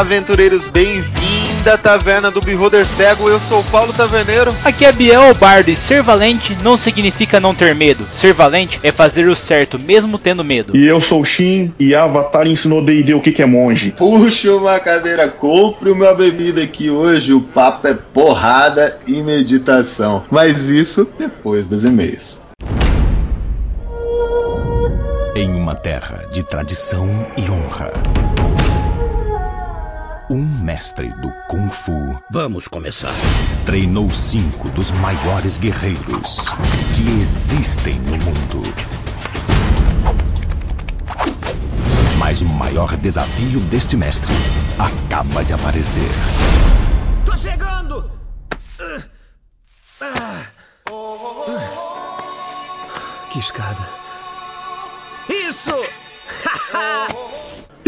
Olá, aventureiros, bem-vindos à Taverna do Beholder Cego. Eu sou o Paulo Taverneiro. Aqui é Biel Bardo e ser valente não significa não ter medo. Ser valente é fazer o certo, mesmo tendo medo. E eu sou o Shin e Avatar ensinou D&D o que, que é monge. Puxa uma cadeira, compre uma bebida que hoje o papo é porrada e meditação. Mas isso depois dos e-mails. Em uma terra de tradição e honra. Um mestre do Kung Fu Vamos começar. treinou cinco dos maiores guerreiros que existem no mundo. Mas o maior desafio deste mestre acaba de aparecer. Tô chegando! Que escada. Isso!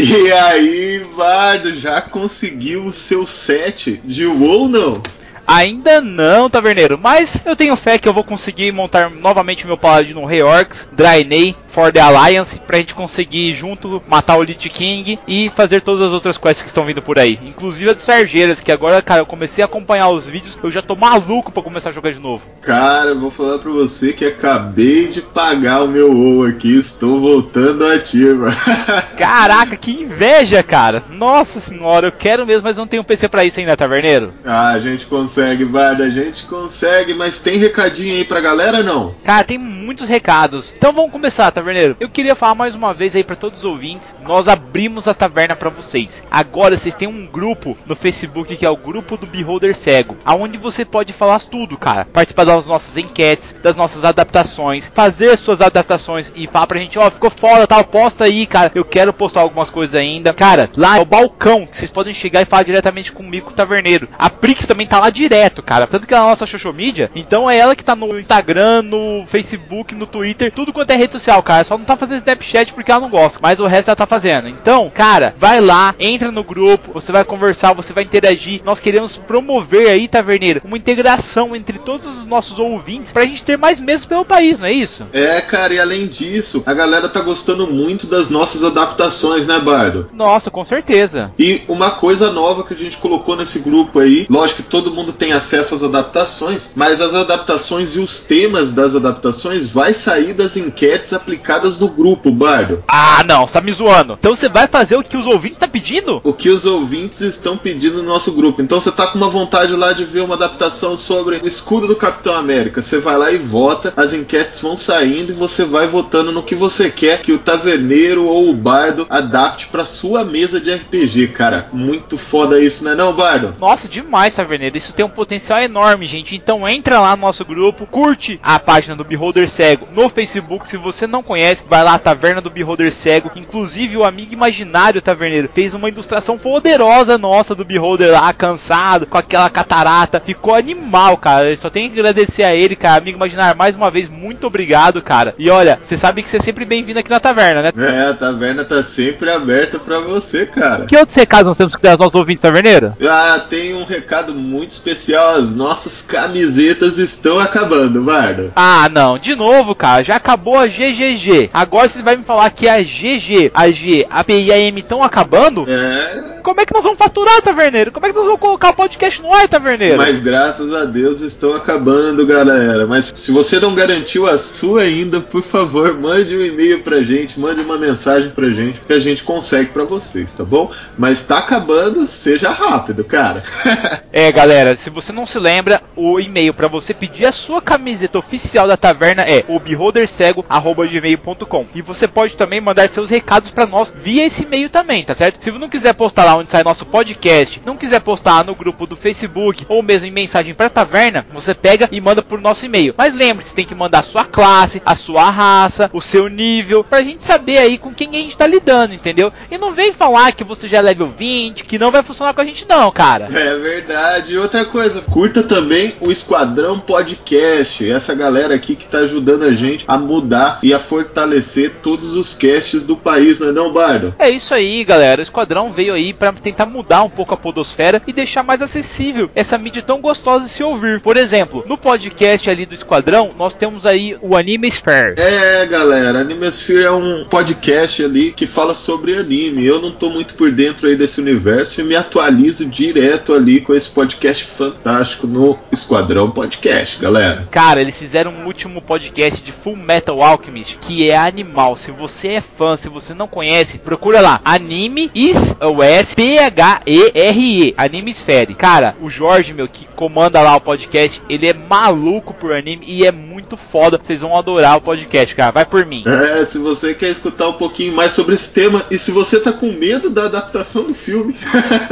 E aí, Bardo, já conseguiu o seu set de WoW não? Ainda não, taverneiro, mas eu tenho fé que eu vou conseguir montar novamente meu paladino Rei Orcs, Draenei, For the Alliance, pra gente conseguir junto matar o Lich King e fazer todas as outras quests que estão vindo por aí. Inclusive a de Sargeiras, que agora, cara, eu comecei a acompanhar os vídeos, eu já tô maluco pra começar a jogar de novo. Cara, eu vou falar pra você que acabei de pagar o meu WoW aqui, estou voltando ativa. Caraca, que inveja, cara! Nossa senhora, eu quero mesmo, mas não tenho PC pra isso ainda, taverneiro. ah, a gente consegue, Bardo, a gente consegue, mas tem recadinho aí pra galera não? Cara, tem muitos recados. Então vamos começar, taverneiro. Eu queria falar mais uma vez aí pra todos os ouvintes. Nós abrimos a taverna pra vocês. Agora vocês têm um grupo no Facebook que é o grupo do Beholder Cego, aonde você pode falar tudo, cara. Participar das nossas enquetes, das nossas adaptações, fazer suas adaptações e falar pra gente, ó, ficou foda, tal, posta aí, cara. Eu quero postar algumas coisas ainda. Cara, lá é o balcão que vocês podem chegar e falar diretamente comigo, com o taverneiro. A Prix também tá lá direto, cara. Tanto que é a nossa social media, então é ela que tá no Instagram, no Facebook, no Twitter, tudo quanto é rede social, cara. Só não tá fazendo Snapchat porque ela não gosta, mas o resto ela tá fazendo. Então, cara, vai lá, entra no grupo, você vai conversar, você vai interagir. Nós queremos promover aí, taverneiro, uma integração entre todos os nossos ouvintes pra gente ter mais mesas pelo país, não é isso? É, cara, e além disso, a galera tá gostando muito das nossas adaptações, né, Bardo? Nossa, com certeza. E uma coisa nova que a gente colocou nesse grupo aí, lógico que todo mundo tem acesso às adaptações, mas as adaptações e os temas das adaptações vai sair das enquetes aplicadas no grupo, Bardo. Ah, não, você tá me zoando. Então você vai fazer o que os ouvintes tá pedindo? O que os ouvintes estão pedindo no nosso grupo. Então você tá com uma vontade lá de ver uma adaptação sobre o escudo do Capitão América. Você vai lá e vota, as enquetes vão saindo e você vai votando no que você quer que o taverneiro ou o bardo adapte pra sua mesa de RPG, cara. Muito foda isso, né não, bardo? Nossa, demais, Taverneiro. Isso tem um potencial enorme, gente. Então entra lá no nosso grupo, curte a página do Beholder Cego no Facebook. Se você não conhece, vai lá, Taverna do Beholder Cego. Inclusive, o amigo imaginário Taverneiro fez uma ilustração poderosa nossa do Beholder lá, cansado, com aquela catarata. Ficou animal, cara. Eu só tenho que agradecer a ele, cara. Amigo imaginário, mais uma vez, muito obrigado, cara. E olha, você sabe que você é sempre bem-vindo aqui na taverna, né? É, a taverna tá sempre aberta pra você, cara. Que outros recados nós temos que dar aos nossos ouvintes, Taverneiro? Ah, tem um recado muito especial. As nossas camisetas estão acabando, Bardo. Ah, não, de novo, cara, já acabou a GGG. Agora você vai me falar que a GG, a G, a P e a M estão acabando? É, Como é que nós vamos faturar, Taverneiro? Como é que nós vamos colocar o podcast no ar, Taverneiro? mas graças a Deus estão acabando, galera. Mas se você não garantiu a sua ainda, por favor, mande um e-mail pra gente, mande uma mensagem pra gente que a gente consegue pra vocês, tá bom? Mas tá acabando, seja rápido, cara. É, galera, se você não se lembra, o e-mail pra você pedir a sua camiseta oficial da taverna é o beholdercego@gmail.com. E você pode também mandar seus recados pra nós via esse e-mail também, tá certo? Se você não quiser postar lá onde sai nosso podcast, não quiser postar no grupo do Facebook ou mesmo em mensagem pra taverna, você pega e manda por nosso e-mail. Mas lembre-se, tem que mandar a sua classe, a sua raça, o seu nível, pra gente saber aí com quem a gente tá lidando, entendeu? E não vem falar que você já é level 20, que não vai funcionar com a gente não, cara. É verdade. E outra coisa, curta também o Esquadrão Podcast. Essa galera aqui que tá ajudando ajudando a gente a mudar e a fortalecer todos os casts do país, não é não, Bardo? É isso aí, galera. O Esquadrão veio aí para tentar mudar um pouco a podosfera e deixar mais acessível essa mídia tão gostosa de se ouvir. Por exemplo, no podcast ali do Esquadrão, nós temos aí o Anime Sphere. É, galera, Anime Sphere é um podcast ali que fala sobre anime. Eu não tô muito por dentro aí desse universo e me atualizo direto ali com esse podcast fantástico no Esquadrão Podcast, galera. Cara, eles fizeram um último podcast de Full Metal Alchemist que é animal. Se você é fã, se você não conhece, procura lá. Anime is o S P H E R E, Anime Sphere. Cara, o Jorge, meu, que comanda lá o podcast, ele é maluco por anime e é muito foda. Vocês vão adorar o podcast, cara. Vai por mim. É, se você quer escutar um pouquinho mais sobre esse tema e se você tá com medo da adaptação do filme,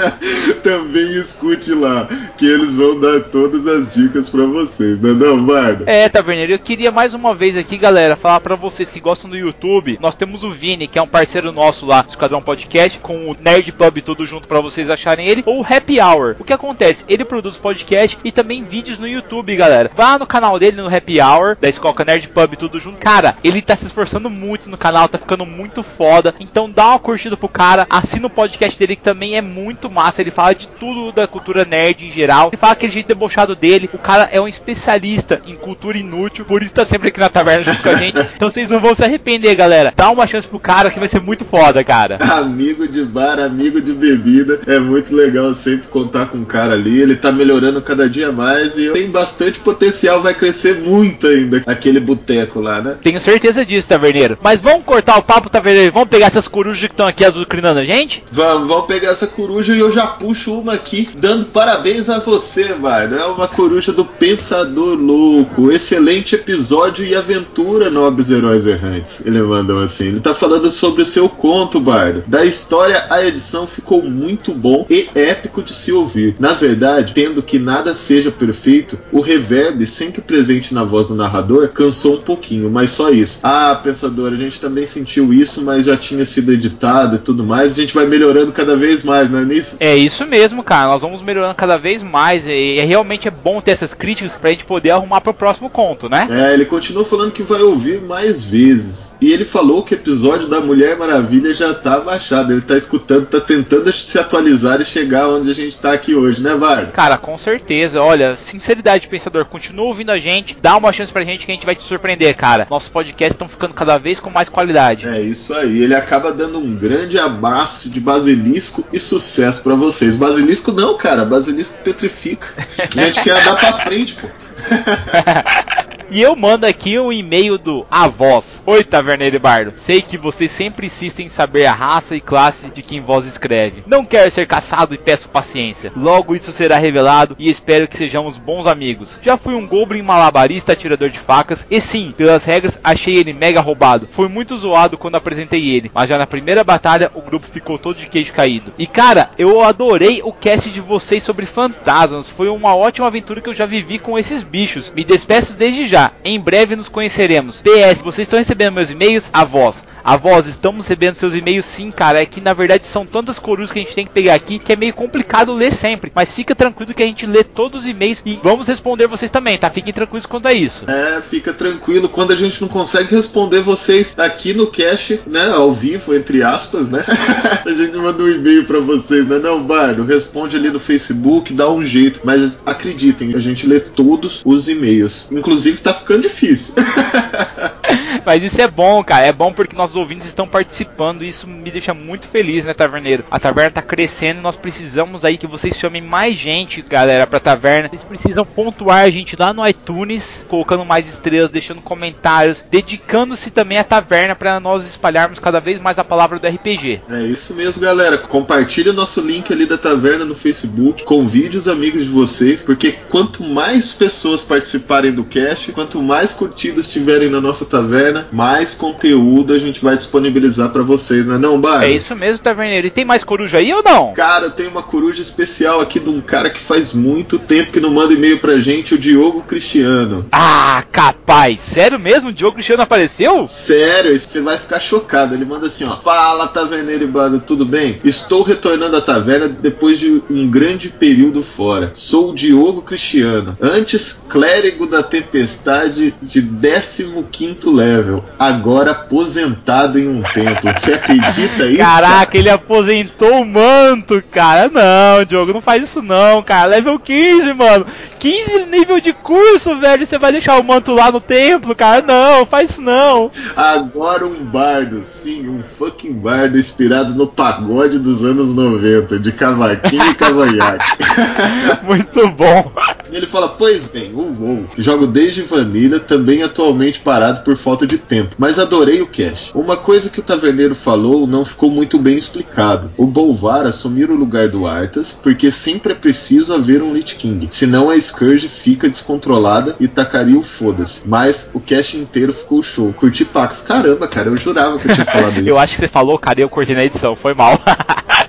também escute lá, que eles vão dar todas as dicas para vocês, né, não, Bardo? É, Taverneiro, eu queria mais uma vez aqui, galera, falar para vocês que gostam do YouTube. Nós temos o Vini, que é um parceiro nosso lá do Esquadrão Podcast, com o Nerd Pub tudo junto para vocês acharem ele, ou o Happy Hour. O que acontece? Ele produz podcast e também vídeos no YouTube, galera. Vá no canal dele no Happy Hour, da Escoca Nerd Pub tudo junto. Cara, ele tá se esforçando muito no canal, tá ficando muito foda. Então dá uma curtida pro cara, assina o podcast dele que também é muito massa. Ele fala de tudo da cultura nerd em geral. Ele fala aquele jeito debochado dele. O cara é um especialista em cultura inútil, por isso tá sempre aqui na taverna junto com a gente. Então vocês não vão se arrepender, galera. Dá uma chance pro cara que vai ser muito foda, cara. Amigo de bar, amigo de bebida. É muito legal sempre contar com o cara ali. Ele tá melhorando cada dia mais e tem bastante potencial, vai crescer muito ainda aquele boteco lá, né? Tenho certeza disso, taverneiro. Mas vamos cortar o papo, taverneiro. Vamos pegar essas corujas que estão aqui azucrinando a gente? Vamos, vamos pegar essa coruja e eu já puxo uma aqui, dando parabéns a você, Bardo. É uma coruja do Pensador Louco. Excelente episódio e aventura, nobres heróis errantes. Ele mandou assim. Ele tá falando sobre o seu conto, Bardo. Da história, a edição ficou muito bom e épico de se ouvir. Na verdade, tendo que nada seja perfeito, o reverb sempre presente na voz do narrador cansou um pouquinho, mas só isso. Ah, Pensador, a gente também sentiu isso, mas já tinha sido editado e tudo mais. A gente vai melhorando cada vez mais, não é nisso? É isso mesmo, cara. Nós vamos melhorando cada vez mais. E é, realmente é bom ter essas críticas pra gente poder arrumar pro próximo conto, né? É, ele continuou falando que vai ouvir mais vezes. E ele falou que o episódio da Mulher Maravilha já tá baixado. Ele tá escutando, tá tentando se atualizar e chegar onde a gente tá aqui hoje, né, Vardo? Cara, com certeza. Olha, sinceridade, pensador, continua ouvindo a gente, dá uma chance pra gente que a gente vai te surpreender, cara. Nossos podcasts estão ficando cada vez com mais qualidade. É isso aí. Ele acaba dando um grande abraço de basilisco e sucesso para vocês. Basilisco não, cara. Basilisco petrifica. A gente quer andar pra frente, pô. E eu mando aqui um e-mail do Avós. Oi, Taverneiro e Bardo. Sei que vocês sempre insistem em saber a raça e classe de quem vós escreve. Não quero ser caçado e peço paciência. Logo isso será revelado e espero que sejamos bons amigos. Já fui um Goblin malabarista atirador de facas e sim, pelas regras, achei ele mega roubado. Foi muito zoado quando apresentei ele, mas já na primeira batalha o grupo ficou todo de queijo caído. E cara, eu adorei o cast de vocês sobre fantasmas. Foi uma ótima aventura que eu já vivi com esses bichos. Me despeço desde já. Em breve nos conheceremos. PS, vocês estão recebendo meus e-mails? A voz. A voz, estamos recebendo seus e-mails sim, cara. É que na verdade são tantas corujas que a gente tem que pegar aqui que é meio complicado ler sempre. Mas fica tranquilo que a gente lê todos os e-mails e vamos responder vocês também, tá? Fiquem tranquilos quanto a isso. É, fica tranquilo. Quando a gente não consegue responder vocês aqui no cast, né? Ao vivo, entre aspas, né? a gente manda um e-mail pra vocês, né? Não, Bardo, responde ali no Facebook, dá um jeito. Mas acreditem, a gente lê todos os e-mails. Inclusive tá ficando difícil. Mas isso é bom, cara. É bom porque nossos ouvintes estão participando. E isso me deixa muito feliz, né, Taverneiro? A taverna tá crescendo e nós precisamos aí que vocês chamem mais gente, galera, pra taverna. Vocês precisam pontuar a gente lá no iTunes, colocando mais estrelas, deixando comentários, dedicando-se também à taverna para nós espalharmos cada vez mais a palavra do RPG. É isso mesmo, galera. Compartilhe o nosso link ali da taverna no Facebook, convide os amigos de vocês, porque quanto mais pessoas participarem do cast, quanto mais curtidas tiverem na nossa taverna, mais conteúdo a gente vai disponibilizar pra vocês, não é não, Bar? É isso mesmo, Taverneiro. E tem mais coruja aí ou não? Cara, tem uma coruja especial aqui de um cara que faz muito tempo que não manda e-mail pra gente, o Diogo Cristiano. Ah, capaz. Sério mesmo? O Diogo Cristiano apareceu? Sério, você vai ficar chocado. Ele manda assim, ó. Fala, taverneiro e bando, tudo bem? Estou retornando à taverna depois de um grande período fora. Sou o Diogo Cristiano. Antes, clérigo da tempestade de 15 level. Agora aposentado em um templo. Você acredita isso? Caraca, cara? ele aposentou o manto, cara. Não, Diogo, não faz isso não, cara. Level 15, mano. 15 nível de curso, velho. Você vai deixar o manto lá no templo, cara? Não, faz isso não. Agora um bardo, sim, um fucking bardo inspirado no pagode dos anos 90, de cavaquinho e cavanhaque. Muito bom. Ele fala, pois bem, uh, uh, jogo desde Vanilla, também atualmente parado por falta de tempo, mas adorei o cash. Uma coisa que o taverneiro falou não ficou muito bem explicado. O Bolvar assumir o lugar do Arthas, porque sempre é preciso haver um Lich King, senão a Scourge fica descontrolada e tacaria o foda-se. Mas o cash inteiro ficou show. Curti Pax. Caramba, cara, eu jurava que eu tinha falado isso. Eu acho que você falou, cara, e eu cortei na edição. Foi mal.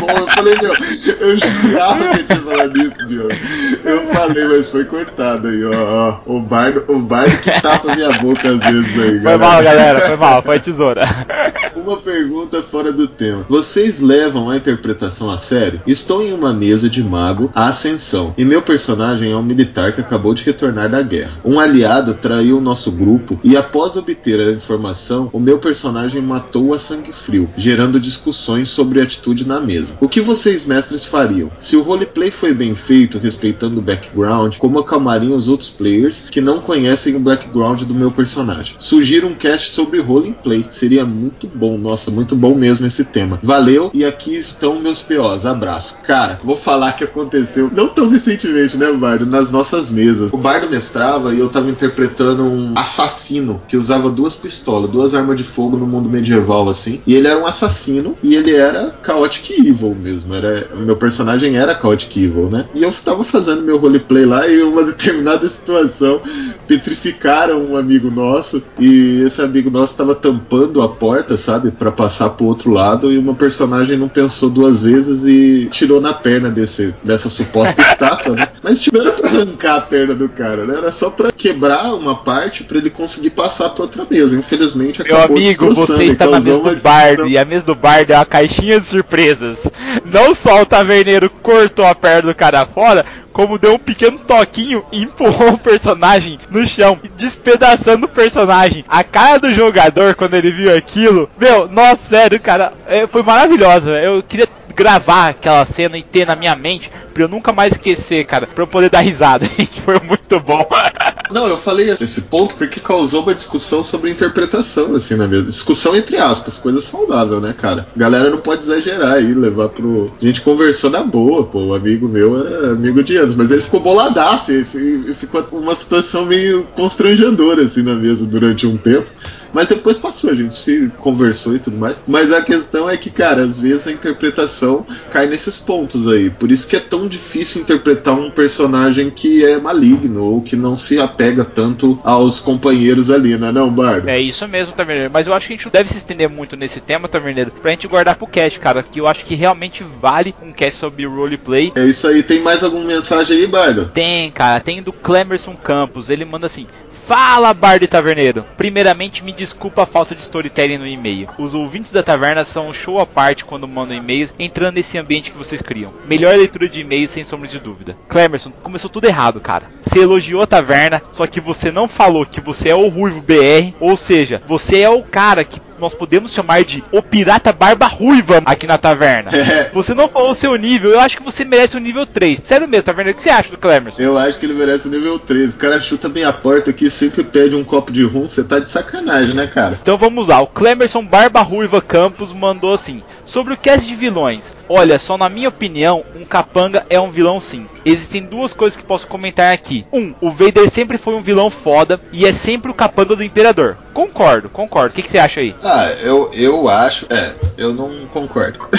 Pô, eu falei, meu, eu jurava que eu tinha falado isso, Diogo. Eu falei, mas foi cortado aí, ó. ó. O bardo, o bardo que tapa minha boca às vezes aí, Foi galera. mal, galera. Foi mal. Foi tesoura. Uma pergunta fora do tema. Vocês levam a interpretação a sério? Estou em uma mesa de mago, a Ascensão, e meu personagem é um militar que acabou de retornar da guerra. Um aliado traiu o nosso grupo e, após obter a informação, o meu personagem matou a sangue frio, gerando discussões sobre a atitude na mesa. O que vocês, mestres, fariam? Se o roleplay foi bem feito, respeitando o background, como acalmariam os outros players que não conhecem o background do meu personagem? Sugiro um cast sobre roleplay. Seria muito bom, nossa, muito bom mesmo esse tema. Valeu, e aqui estão meus POs. Abraço. Cara, vou falar que aconteceu não tão recentemente, né, Bardo? Nas nossas mesas. O Bardo mestrava e eu tava interpretando um assassino que usava duas pistolas, duas armas de fogo no mundo medieval, assim. E ele era um assassino e ele era Chaotic Evil mesmo. Era, o meu personagem era Chaotic Evil, né? E eu tava fazendo meu roleplay lá e em uma determinada situação petrificaram um amigo nosso e esse amigo nosso tava tampando a porta, sabe? para passar pro outro lado e uma personagem não pensou duas vezes e tirou na perna desse, dessa suposta estátua, né? Mas tipo, não era pra arrancar a perna do cara, né? Era só pra quebrar uma parte para ele conseguir passar pra outra mesa. Infelizmente Meu acabou amigo, destroçando você está na causou mesa do destruição. e a mesa do bardo é uma caixinha de surpresas. Não só o taverneiro cortou a perna do cara fora, como deu um pequeno toquinho e empurrou o personagem no chão, despedaçando o personagem. A cara do jogador quando ele viu aquilo, meu, nossa, sério, cara, é, foi maravilhosa. Eu queria gravar aquela cena e ter na minha mente pra eu nunca mais esquecer, cara, pra eu poder dar risada. foi muito bom. Não, eu falei esse ponto porque causou uma discussão sobre interpretação, assim, na mesa. Discussão entre aspas, coisa saudável, né, cara? Galera não pode exagerar aí, levar pro. A gente conversou na boa, pô. O amigo meu era amigo de anos, mas ele ficou boladaço e ficou uma situação meio constrangedora, assim, na mesa durante um tempo. Mas depois passou, a gente se conversou e tudo mais. Mas a questão é que, cara, às vezes a interpretação cai nesses pontos aí. Por isso que é tão difícil interpretar um personagem que é maligno ou que não se apega tanto aos companheiros ali, não é não, Bardo? É isso mesmo, Taverneiro. Mas eu acho que a gente não deve se estender muito nesse tema, Taverneiro, pra gente guardar pro cast, cara. Que eu acho que realmente vale um cast sobre roleplay. É isso aí. Tem mais alguma mensagem aí, Bardo? Tem, cara, tem do Clemerson Campos. Ele manda assim: Fala, Bardo e Taverneiro. Primeiramente, me desculpa a falta de storytelling no e-mail. Os ouvintes da taverna são um show à parte quando mandam e-mails, entrando nesse ambiente que vocês criam. Melhor leitura de e-mails, sem sombra de dúvida. Clemerson, começou tudo errado, cara. Você elogiou a taverna, só que você não falou que você é o Ruivo BR, ou seja, você é o cara que nós podemos chamar de o Pirata Barba Ruiva aqui na taverna. Você não falou o seu nível, eu acho que você merece o nível 3. Sério mesmo, taverna, o que você acha do Clemerson? Eu acho que ele merece o nível 13. O cara chuta bem a porta aqui, sempre pede um copo de rum. Você tá de sacanagem, né, cara? Então vamos lá, o Clemerson Barba Ruiva Campos mandou assim: Sobre o cast de vilões, olha, só na minha opinião, um capanga é um vilão sim. Existem duas coisas que posso comentar aqui. Um, o Vader sempre foi um vilão foda e é sempre o capanga do Imperador. Concordo, concordo. O que, que você acha aí? Ah, eu, eu acho. É, eu não concordo.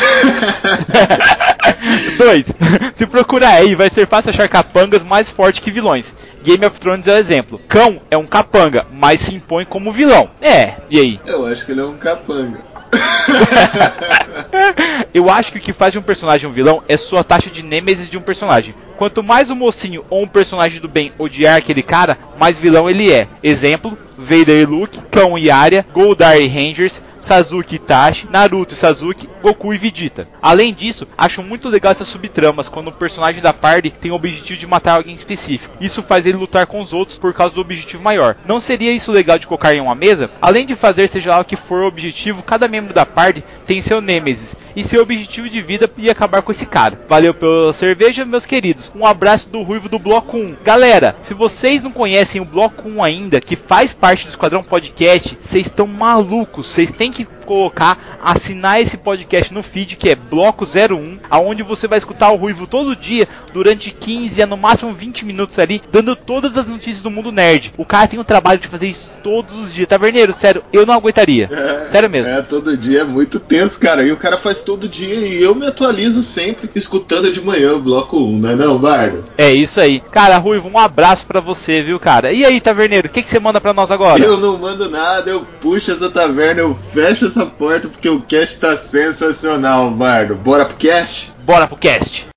2. Se procurar aí, vai ser fácil achar capangas mais fortes que vilões. Game of Thrones é o exemplo. Cão é um capanga, mas se impõe como vilão. É, e aí? Eu acho que ele é um capanga. Eu acho que o que faz de um personagem um vilão é sua taxa de nêmesis de um personagem. Quanto mais o mocinho ou um personagem do bem odiar aquele cara, mais vilão ele é. Exemplo: Vader e Luke, Cão e Arya, Goldar e Rangers, Sasuke e Itachi, Naruto e Sasuke, Goku e Vegeta. Além disso, acho muito legal essas subtramas quando o personagem da party tem o objetivo de matar alguém específico. Isso faz ele lutar com os outros por causa do objetivo maior. Não seria isso legal de colocar em uma mesa? Além de fazer seja lá o que for o objetivo, cada membro da party tem seu nêmesis e seu objetivo de vida e acabar com esse cara. Valeu pela cerveja, meus queridos. Um abraço do Ruivo do Bloco 1. Galera, se vocês não conhecem o Bloco 1 ainda, que faz parte do Esquadrão Podcast, vocês estão malucos. Vocês têm que colocar, assinar esse podcast no feed que é Bloco 01, aonde você vai escutar o Ruivo todo dia durante 15 a no máximo 20 minutos ali, dando todas as notícias do mundo nerd. O cara tem o trabalho de fazer isso todos os dias. Taverneiro, sério, eu não aguentaria. É, sério mesmo. É, todo dia é muito tenso, cara. E o cara faz todo dia e eu me atualizo sempre escutando de manhã o bloco 1, não é não, Bardo? É isso aí. Cara, Ruivo, um abraço pra você, viu, cara? E aí, Taverneiro, o que, que você manda pra nós agora? Eu não mando nada, eu puxo essa taverna, eu fecho essa porta porque o cast tá sensacional, Bardo. Bora pro cast? Bora pro cast.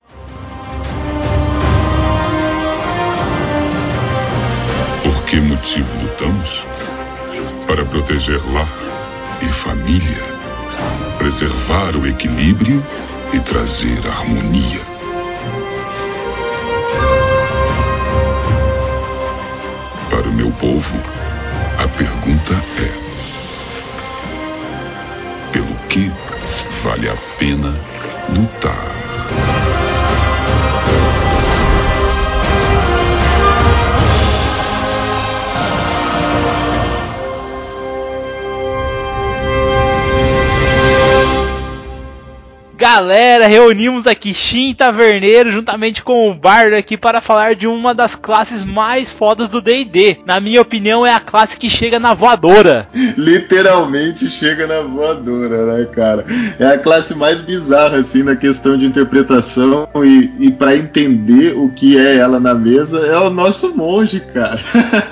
Por que motivo lutamos? Para proteger lar e família, preservar o equilíbrio e trazer harmonia. Para o meu povo, a pergunta é: pelo que vale a pena lutar? Galera, reunimos aqui Shin Taverneiro juntamente com o Bardo aqui para falar de uma das classes mais fodas do D&D. Na minha opinião, é a classe que chega na voadora. Literalmente chega na voadora, né, cara? É a classe mais bizarra, assim, na questão de interpretação e, e para entender o que é ela na mesa, é o nosso monge, cara.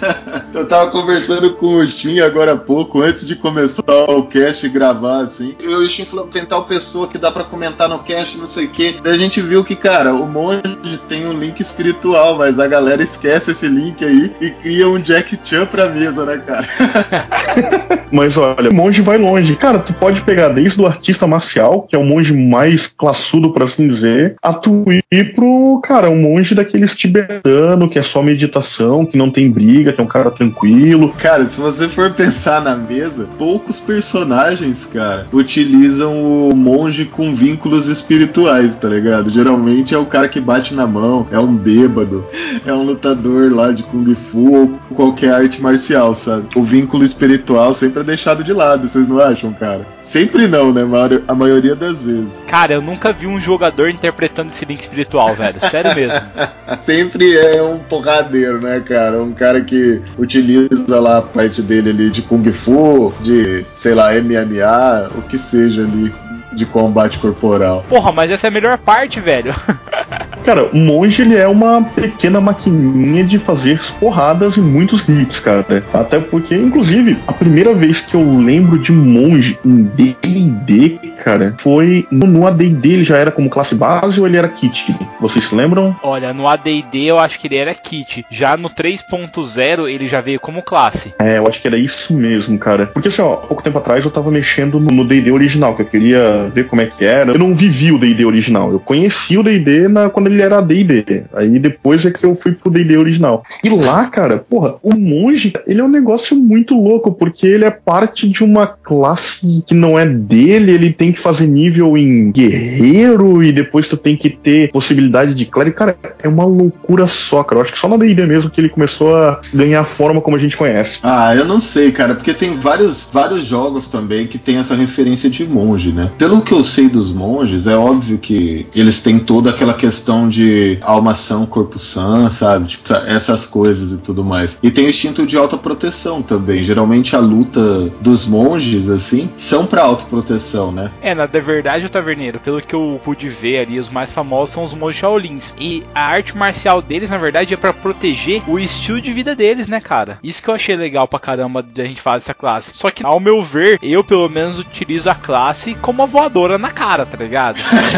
Eu tava conversando com o Shin agora há pouco, antes de começar o cast e gravar, assim. Eu e o Shin falamos, tem tal pessoa que dá para comentar no cast, não sei o que. Daí a gente viu que, cara, o monge tem um link espiritual, mas a galera esquece esse link aí e cria um Jack Chan pra mesa, né, cara? Mas olha, o monge vai longe. Cara, tu pode pegar desde o artista marcial, que é o monge mais classudo, por assim dizer, a tu ir pro, cara, um monge daqueles tibetano, que é só meditação, que não tem briga, que é um cara tranquilo. Cara, se você for pensar na mesa, poucos personagens, cara, utilizam o monge com vínculos espirituais, tá ligado? Geralmente é o cara que bate na mão, é um bêbado, é um lutador lá de kung fu ou qualquer arte marcial, sabe? O vínculo espiritual sempre é deixado de lado, vocês não acham, cara? Sempre não, né? A maioria das vezes. Cara, eu nunca vi um jogador interpretando esse link espiritual, velho. Sério mesmo. Sempre é um porradeiro, né, cara? Um cara que utiliza lá a parte dele ali de Kung Fu, de, sei lá, MMA, o que seja ali de combate corporal. Porra, mas essa é a melhor parte, velho. Cara, o monge ele é uma pequena maquininha de fazer porradas e muitos hits, cara. Até porque, inclusive, a primeira vez que eu lembro de monge em D&D, cara, foi no, AD&D ele já era como classe base ou ele era kit? Vocês se lembram? Olha, no AD&D eu acho que ele era kit. Já no 3.0 ele já veio como classe. É, eu acho que era isso mesmo, cara. Porque assim, ó, pouco tempo atrás eu tava mexendo no no D&D original, que eu queria ver como é que era. Eu não vivi o D&D original. Eu conheci o D&D quando ele era D&D. Aí depois é que eu fui pro D&D original. E lá, cara, porra, o monge, ele é um negócio muito louco, porque ele é parte de uma classe que não é dele, ele tem que fazer nível em guerreiro e depois tu tem que ter possibilidade de clérigo. Cara, é uma loucura só, cara. Eu acho que só na D&D mesmo que ele começou a ganhar forma como a gente conhece. Ah, eu não sei, cara, porque tem vários, vários jogos também que tem essa referência de monge, né? Pelo que eu sei dos monges, é óbvio que eles têm toda aquela questão de alma sã, corpo sã, sabe? Tipo, essa- essas coisas e tudo mais. E tem o instinto de autoproteção também. Geralmente a luta dos monges assim, são pra autoproteção, né? É, na verdade, o Taverneiro, pelo que eu pude ver ali, os mais famosos são os monges Shaolins. E a arte marcial deles, na verdade, é para proteger o estilo de vida deles, né, cara? Isso que eu achei legal pra caramba de a gente falar dessa classe. Só que, ao meu ver, eu pelo menos utilizo a classe como uma voadora na cara, tá ligado?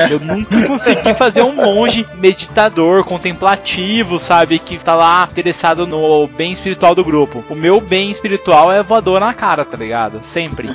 Eu nunca consegui fazer um monge meditador, contemplativo, sabe? Que tá lá interessado no bem espiritual do grupo. O meu bem espiritual é voadora na cara, tá ligado? Sempre.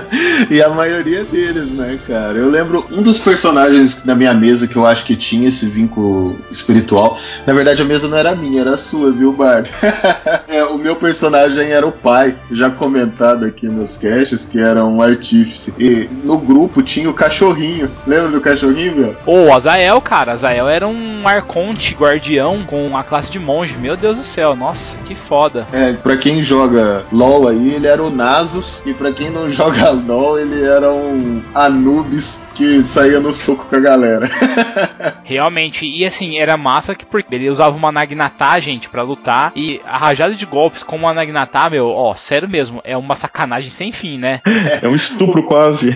e a maioria deles, né, cara? Eu lembro um dos personagens da minha mesa que eu acho que tinha esse vínculo espiritual. Na verdade, a mesa não era minha, era sua, viu, Bard? é, o meu personagem era o pai, já comentado aqui nos caches, que era um artífice. E no grupo tinha o cachorrinho. Lembra do cachorrinho, meu? Ô, oh, Azael, cara. Azael era um arconte guardião com a classe de monge. Meu Deus do céu, nossa, que foda. É, pra quem joga LOL aí, ele era o Nasus. E pra quem não joga LOL, ele era um Anubis que saía no soco com a galera. Realmente, e assim, era massa que porque ele usava uma Nagnatá, gente, para lutar. E a rajada de golpes com uma Nagnatá, meu, ó, sério mesmo, é uma sacanagem sem fim, né? É um estupro quase.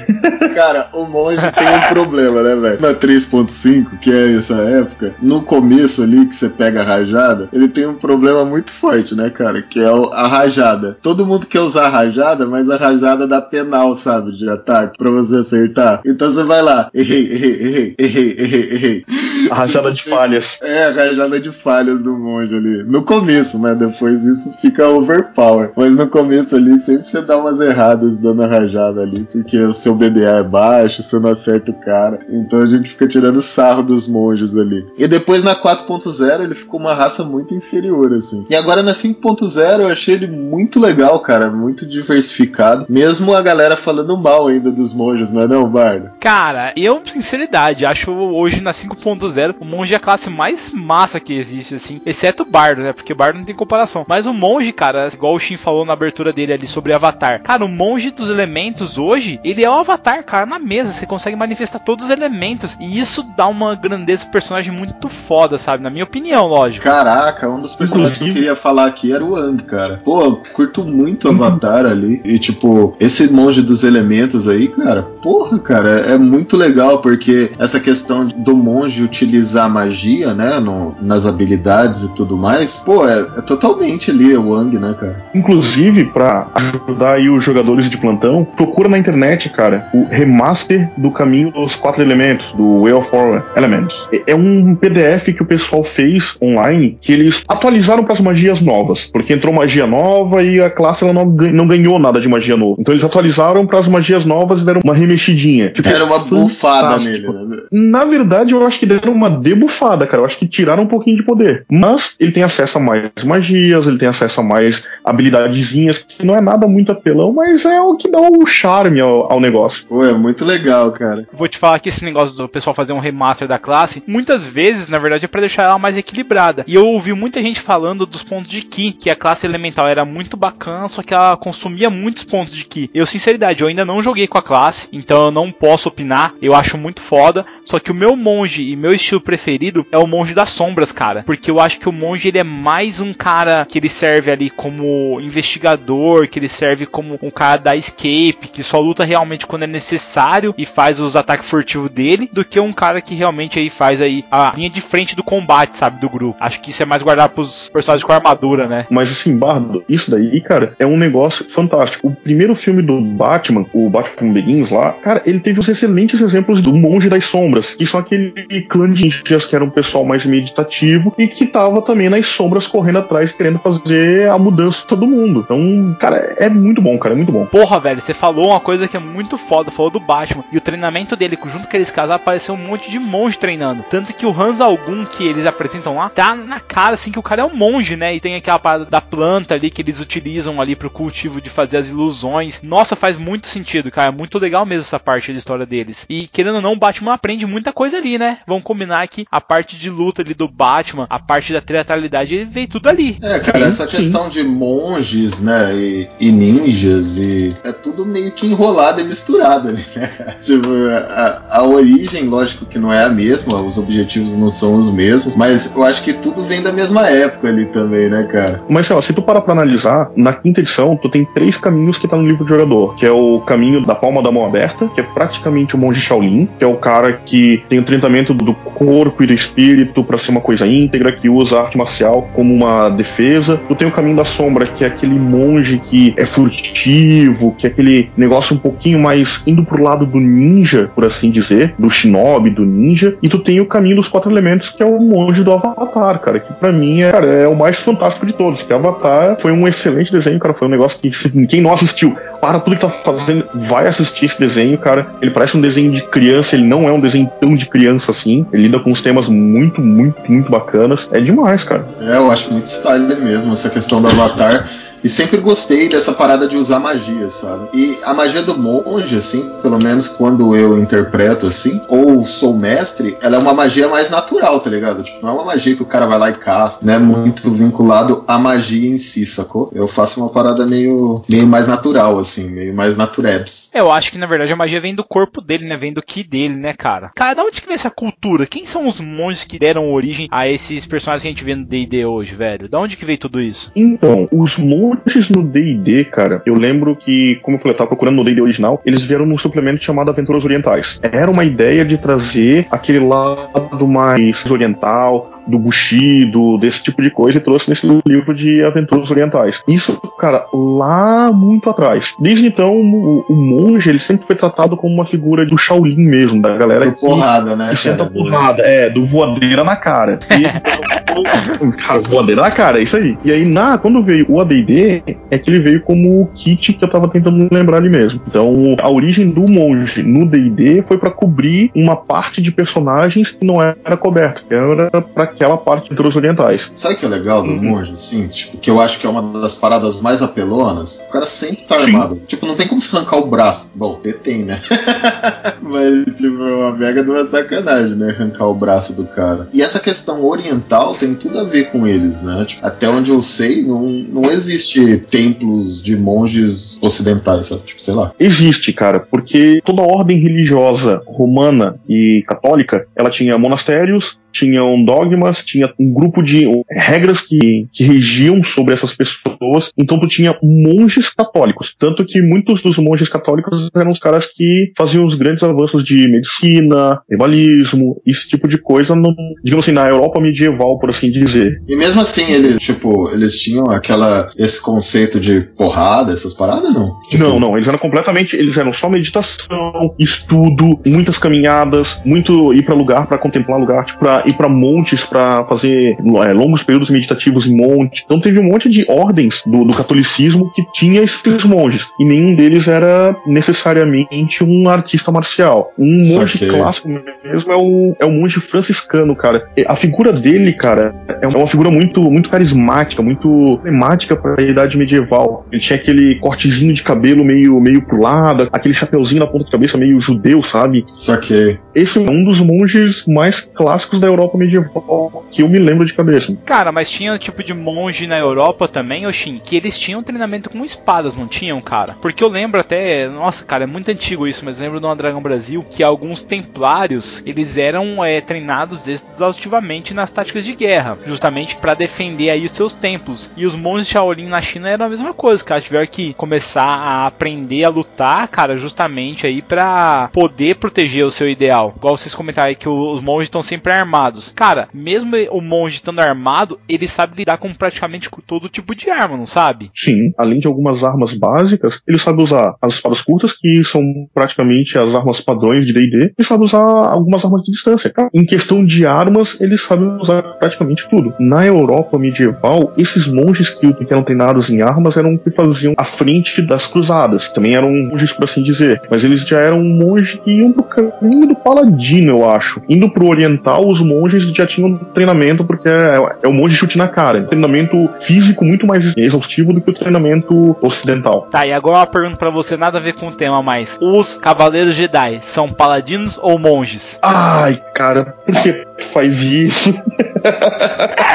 Cara, o monge tem um problema, né, velho? Na 3.5, que é essa época, no começo ali que você pega a rajada, ele tem um problema muito forte, né, cara? Que é a rajada. Todo mundo quer usar a rajada, mas a rajada dá penal, sabe? De ataque, pra você acertar. Então você vai lá. Errei, errei, errei, errei, errei, errei. A rajada de falhas. É, a rajada de falhas do monge ali. No começo, né? Depois isso fica overpower. Mas no começo ali, sempre você dá umas erradas dando a rajada ali, porque o seu BDA é baixo, você não acerta o cara. Então a gente fica tirando sarro dos monges ali. E depois na 4.0 ele ficou uma raça muito inferior, assim. E agora na 5.0 eu achei ele muito legal, cara. Muito diversificado. Mesmo a galera falando mal ainda dos monges, não é não, Bardo? Cara, eu, sinceridade, acho hoje na 5.0 o monge é a classe mais massa que existe, assim. Exceto o bardo, né? Porque o bardo não tem comparação. Mas o monge, cara, igual o Shin falou na abertura dele ali sobre Avatar. Cara, o monge dos elementos hoje, ele é o Avatar, cara, na mesa. Você consegue manifestar todos os elementos. E isso dá uma grandeza pro personagem muito foda, sabe? Na minha opinião, lógico. Caraca, um dos personagens que eu queria falar aqui era o Ang, cara. Pô, curto muito Avatar ali. E, tipo, esse monge dos elementos aí, cara, porra, cara, é muito legal porque essa questão do monge utilizar magia, né, no, nas habilidades e tudo mais, pô, é, é totalmente ali o Wang, né, cara? Inclusive, para ajudar aí os jogadores de plantão, procura na internet, cara, o remaster do Caminho dos Quatro Elementos, do Way of Four Elements. É um PDF que o pessoal fez online que eles atualizaram para as magias novas, porque entrou magia nova e a classe ela não, não ganhou nada de magia nova. Então eles atualizaram para as magias novas e deram uma remexidinha. Tipo, Era uma bufada nele, né? Na verdade, eu acho que deram uma debufada, cara. Eu acho que tiraram um pouquinho de poder. Mas ele tem acesso a mais magias, ele tem acesso a mais habilidadezinhas, que não é nada muito apelão, mas é o que dá o um charme ao, ao, negócio. Pô, é muito legal, cara. Vou te falar que esse negócio do pessoal fazer um remaster da classe, muitas vezes, na verdade, é pra deixar ela mais equilibrada. E eu ouvi muita gente falando dos pontos de Ki, que a classe elemental era muito bacana, só que ela consumia muitos pontos de Ki. Eu, sinceridade, eu ainda não joguei com a classe, então eu não posso opinar. Eu acho muito foda. Só que o meu monge e meu estilo preferido é o monge das sombras, cara. Porque eu acho que o monge ele é mais um cara que ele serve ali como investigador, que ele serve como um cara da escape, que só luta realmente quando é necessário e faz os ataques furtivos dele, do que um cara que realmente aí faz aí a linha de frente do combate, sabe, do grupo. Acho que isso é mais guardado pros personagens com armadura, né? Mas assim, Bardo, isso daí, cara, é um negócio fantástico. O primeiro filme do Batman, o Batman Begins lá, cara, ele teve os excelentes exemplos do Monge das Sombras, que são aquele clã de ninjas que era um pessoal mais meditativo e que tava também nas sombras correndo atrás querendo fazer a mudança do mundo. Então, cara, é muito bom, cara, é muito bom. Porra, velho, você falou uma coisa que é muito foda, falou do Batman e o treinamento dele, junto com aqueles caras, apareceu um monte de monge treinando. Tanto que o Hans Algum que eles apresentam lá, tá na cara assim que o cara é um monge, né? E tem aquela parada da planta ali que eles utilizam ali pro cultivo de fazer as ilusões. Nossa, faz muito sentido, cara. É muito legal mesmo essa parte da história deles. E querendo ou não, o Batman aprende muita coisa ali, né? Vamos combinar que a parte de luta ali do Batman, a parte da teatralidade, ele veio tudo ali. É, cara, essa questão de monges, né? E, e, ninjas, e. É tudo meio que enrolado e misturado ali, né? tipo, a, a origem, lógico que não é a mesma, os objetivos não são os mesmos, mas eu acho que tudo vem da mesma época ali também, né, cara? Mas sei lá, se tu parar pra analisar, na quinta edição, tu tem três caminhos que tá no livro do jogador, que é o caminho da palma da mão aberta, que é praticamente o monge Shaolin, que é o cara que tem o tratamento do corpo e do espírito pra ser uma coisa íntegra, que usa a arte marcial como uma defesa. Tu tem o caminho da sombra, que é aquele monge que é furtivo, que é aquele negócio um pouquinho mais indo pro lado do ninja, por assim dizer, do shinobi, do ninja. E tu tem o caminho dos quatro elementos, que é o monge do Avatar, cara, que pra mim é, cara, é o mais fantástico de todos. Que Avatar foi um excelente desenho, cara, foi um negócio que quem não assistiu, para tudo que tá fazendo, vai assistir esse desenho, cara. Ele parece um desenho de criança, ele não é um desenho tão de criança assim. Ele lida com uns temas muito, muito, muito bacanas. É demais, cara. É, eu acho muito style mesmo, essa questão do Avatar. E sempre gostei dessa parada de usar magia, sabe? E a magia do monge, assim, pelo menos quando eu interpreto assim, ou sou mestre, ela é uma magia mais natural, tá ligado? Tipo, não é uma magia que o cara vai lá e casta, né? Muito vinculado à magia em si, sacou? Eu faço uma parada meio, meio mais natural, assim, meio mais naturebs. Eu acho que na verdade a magia vem do corpo dele, né? Vem do ki dele, né, cara? Cara, da onde que vem essa cultura? Quem são os monges que deram origem a esses personagens que a gente vê no D&D hoje, velho? Da onde que veio tudo isso? Então, os monges no D&D, cara, eu lembro que, como eu falei, eu tava procurando no D&D original, eles vieram num suplemento chamado Aventuras Orientais. Era uma ideia de trazer aquele lado mais oriental, do Bushido, desse tipo de coisa, e trouxe nesse livro de Aventuras Orientais. Isso, cara, lá muito atrás. Desde então, o, o monge, ele sempre foi tratado como uma figura do Shaolin mesmo, da galera Do que porrada, né, que senta porrada, é, do voadeira na cara. E, cara, voadeira na cara, é isso aí. E aí, na, quando veio o ADD, é que ele veio como o kit que eu tava tentando lembrar ali mesmo. Então, a origem do monge no D&D foi pra cobrir uma parte de personagens que não era coberta, que era pra aquela parte de os orientais. Sabe o que é legal do Uhum. monge, assim? Tipo, que eu acho que é uma das paradas mais apelonas? O cara sempre tá Sim. armado. Tipo, não tem como se arrancar o braço. Bom, tem, né? Mas, tipo, é uma mega de uma sacanagem, né? Arrancar o braço do cara. E essa questão oriental tem tudo a ver com eles, né? Tipo, até onde eu sei, não, não existe templos de monges ocidentais, sabe? Tipo, sei lá. Existe, cara, porque toda ordem religiosa romana e católica, ela tinha monastérios, tinham dogmas, tinha um grupo de regras que, que regiam sobre essas pessoas. Então tu tinha monges católicos, tanto que muitos dos monges católicos eram os caras que faziam os grandes avanços de medicina, herbalismo, esse tipo de coisa, no, digamos assim, na Europa medieval, por assim dizer. E mesmo assim, eles, tipo, eles tinham aquela. esse conceito de porrada, essas paradas, não? Tipo, Não, não, eles eram completamente, eles eram só meditação, estudo, muitas caminhadas, muito ir pra lugar pra contemplar lugar, tipo, pra ir pra montes pra fazer é, longos períodos meditativos em monte. Então teve um monte de ordens do, do catolicismo que tinha esses monges e nenhum deles era necessariamente um artista marcial. Um monge Saquei. clássico mesmo é o, é o monge franciscano, cara. A figura dele, cara, é uma figura muito, muito carismática, muito emblemática pra idade medieval. Ele tinha aquele cortezinho de cabelo meio, meio pro lado, aquele chapeuzinho na ponta da cabeça meio judeu, sabe? Saquei. Esse é um dos monges mais clássicos da Europa medieval que eu me lembro de cabeça. Cara, mas tinha tipo de monge na Europa também, Oshin, que eles tinham treinamento com espadas, não tinham, cara? Porque eu lembro até, nossa, cara, é muito antigo isso, mas lembro no Dragão Brasil que alguns templários, eles eram é, treinados exaustivamente nas táticas de guerra, justamente pra defender aí os seus templos. E os monges Shaolin na China eram a mesma coisa, cara, tiveram que começar a aprender a lutar, cara, justamente aí pra poder proteger o seu ideal. Igual vocês comentaram aí que os monges estão sempre armados. Cara, mesmo o monge estando armado, ele sabe lidar com praticamente todo tipo de arma, não sabe? Sim, além de algumas armas básicas, ele sabe usar as espadas curtas, que são praticamente as armas padrões de D&D, e sabe usar algumas armas de distância. Cara, Em questão de armas, ele sabe usar praticamente tudo. Na Europa medieval, esses monges que eram treinados em armas eram que faziam a frente das cruzadas. Também eram monges, por assim dizer. Mas eles já eram monges que iam pro caminho do paladino, eu acho. Indo pro oriental, os monges já tinham treinamento, porque é, é o monge chute na cara. Treinamento físico muito mais exaustivo do que o treinamento ocidental. Tá, e agora uma pergunta pra você, nada a ver com o tema, mas os cavaleiros Jedi são paladinos ou monges? Ai, cara, por que faz isso?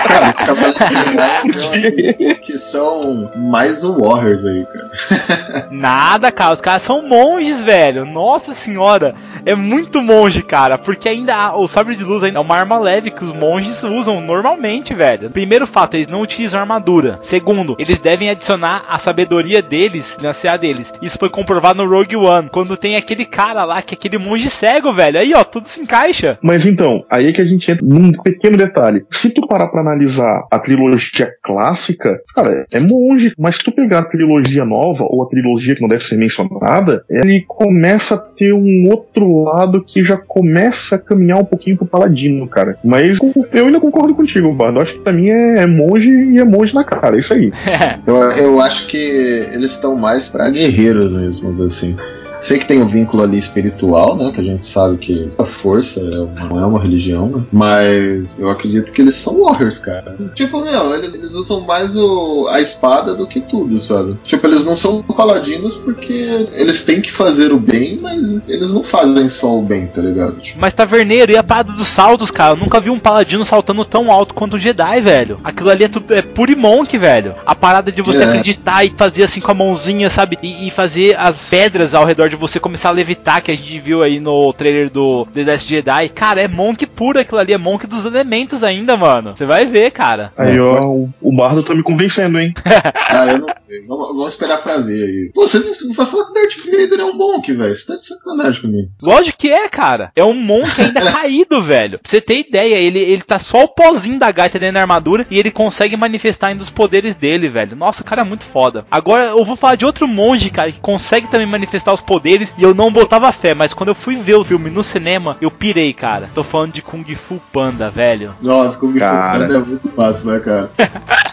Cara, esse cavaleiro que, que são mais o Warriors aí, cara. Nada, cara, os caras são monges, velho. Nossa senhora. É muito monge, cara, porque ainda há- o sabre de luz ainda é uma arma leve que os monges usam normalmente, velho. Primeiro fato, eles não utilizam armadura. Segundo, eles devem adicionar a sabedoria deles na CA deles. Isso foi comprovado no Rogue One, quando tem aquele cara lá, que é aquele monge cego, velho. Aí, ó, tudo se encaixa. Mas então, aí é que a gente entra num pequeno detalhe. Se tu parar pra analisar a trilogia clássica, cara, é monge. Mas se tu pegar a trilogia nova, ou a trilogia que não deve ser mencionada, ele começa a ter um outro lado que já começa a caminhar um pouquinho pro paladino, cara. Mas eu ainda concordo contigo, Bardo. Acho que pra mim é, é monge e é monge na cara, é isso aí. Eu, eu acho que eles estão mais pra guerreiros mesmo, assim. Sei que tem um vínculo ali espiritual, né? Que a gente sabe que a força é uma- não é uma religião, né? Mas eu acredito que eles são warriors, cara. Tipo, meu, eles, eles usam mais o, a espada do que tudo, sabe? Tipo, eles não são paladinos porque eles têm que fazer o bem, mas eles não fazem só o bem, tá ligado? Tipo, Mas taverneiro e a parada dos saltos, cara. Eu nunca vi um paladino saltando tão alto quanto um Jedi, velho. Aquilo ali é tudo é pure monk, velho. A parada de você É. acreditar e fazer assim com a mãozinha, sabe? E, e fazer as pedras ao redor de você começar a levitar, que a gente viu aí no trailer do The Last Jedi. Cara, é monk puro aquilo ali. É monk dos elementos ainda, mano. Você vai ver, cara. Aí, ó, o, o Bardo tá me convencendo, hein? ah, eu não sei. Vamos, vamos esperar pra ver aí. Pô, você vai falar que o Darth Vader é um monk, velho. Você tá de sacanagem comigo. Lógico que é, cara. É um monk ainda caído, velho. Pra você ter ideia, ele, ele tá só o pozinho da gaita dentro da armadura e ele consegue manifestar ainda os poderes dele, velho. Nossa, o cara é muito foda. Agora eu vou falar de outro monge, cara, que consegue também manifestar os poderes e eu não botava fé, mas quando eu fui ver o filme no cinema, eu pirei, cara. Tô falando de Kung Fu Panda, velho. Nossa, Kung Fu Cara. Panda é muito massa, né, cara?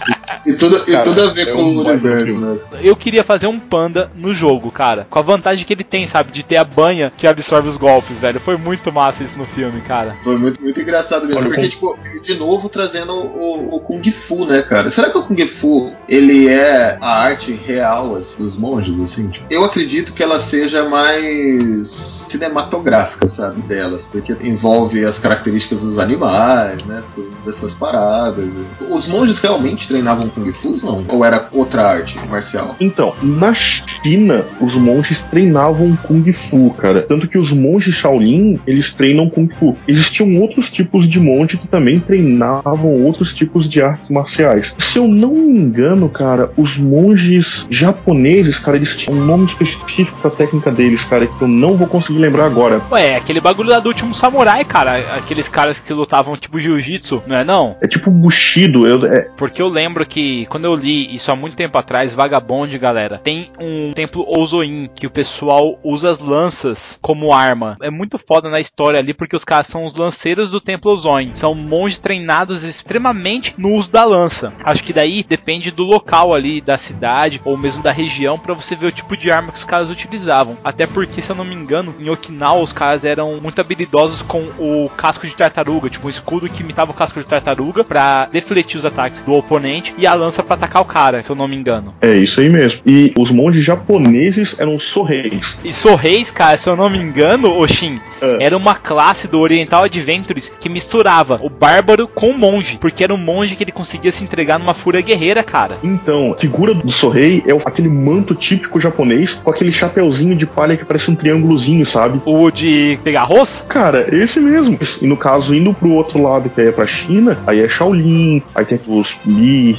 E tudo, e tudo a ver é com um o universo, né? Eu queria fazer um panda no jogo, cara. Com a vantagem que ele tem, sabe? De ter a banha que absorve os golpes, velho. Foi muito massa isso no filme, cara. Foi muito, muito engraçado mesmo. Olha, porque, tipo, de novo trazendo o, o Kung Fu, né, cara? Será que o Kung Fu, ele é a arte real assim, dos monges, assim? Tipo, eu acredito que ela seja mais cinematográfica, sabe, delas. Porque envolve as características dos animais, né? Todas essas paradas. Os monges realmente treinavam Kung Fu, não? Ou era outra arte marcial? Então, na China, os monges treinavam Kung Fu, cara. Tanto que os monges Shaolin, eles treinam Kung Fu. Existiam outros tipos de monge que também treinavam outros tipos de artes marciais. Se eu não me engano, cara, os monges japoneses, cara, eles tinham um nome específico pra técnica deles, cara, que eu não vou conseguir lembrar agora. Ué, aquele bagulho lá do último samurai, cara. Aqueles caras que lutavam tipo jiu-jitsu, não é não? É tipo Bushido, eu, é, Porque eu lembro que quando eu li isso há muito tempo atrás, Vagabond, galera, tem um templo Ozoin que o pessoal usa as lanças como arma. É muito foda na história ali porque os caras são os lanceiros do templo Ozoin. São monges treinados extremamente no uso da lança. Acho que daí depende do local ali da cidade ou mesmo da região pra você ver o tipo de arma que os caras utilizavam. Até porque, se eu não me engano, em Okinawa os caras eram muito habilidosos com o casco de tartaruga, tipo um escudo que imitava o casco de tartaruga pra defletir os ataques do oponente e a lança pra atacar o cara, se eu não me engano. é isso aí mesmo. E os monges japoneses eram sorreis. E Sorreis, cara, se eu não me engano, Oshin, Ah. era uma classe do Oriental Adventures que misturava o bárbaro com o monge, porque era um monge que ele conseguia se entregar numa fúria guerreira, cara. Então, a figura do Sorrei é aquele manto típico japonês com aquele chapeuzinho de palha que parece um triângulozinho, sabe? O de pegar arroz? Cara, esse mesmo. E no caso, indo pro outro lado, que aí é pra China, aí é Shaolin, aí tem os Li,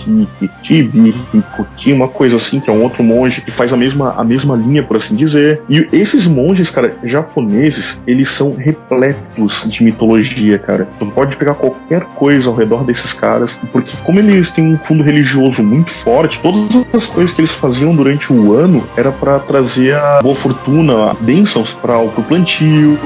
Tibi, Kuti, uma coisa assim, que é um outro monge que faz a mesma, a mesma linha, por assim dizer. E esses monges, cara, japoneses, eles são repletos de mitologia, cara. Tu pode pegar qualquer coisa ao redor desses caras, porque como eles têm um fundo religioso muito forte, todas as coisas que eles faziam durante o ano era pra trazer a boa fortuna, bênçãos para o plantio,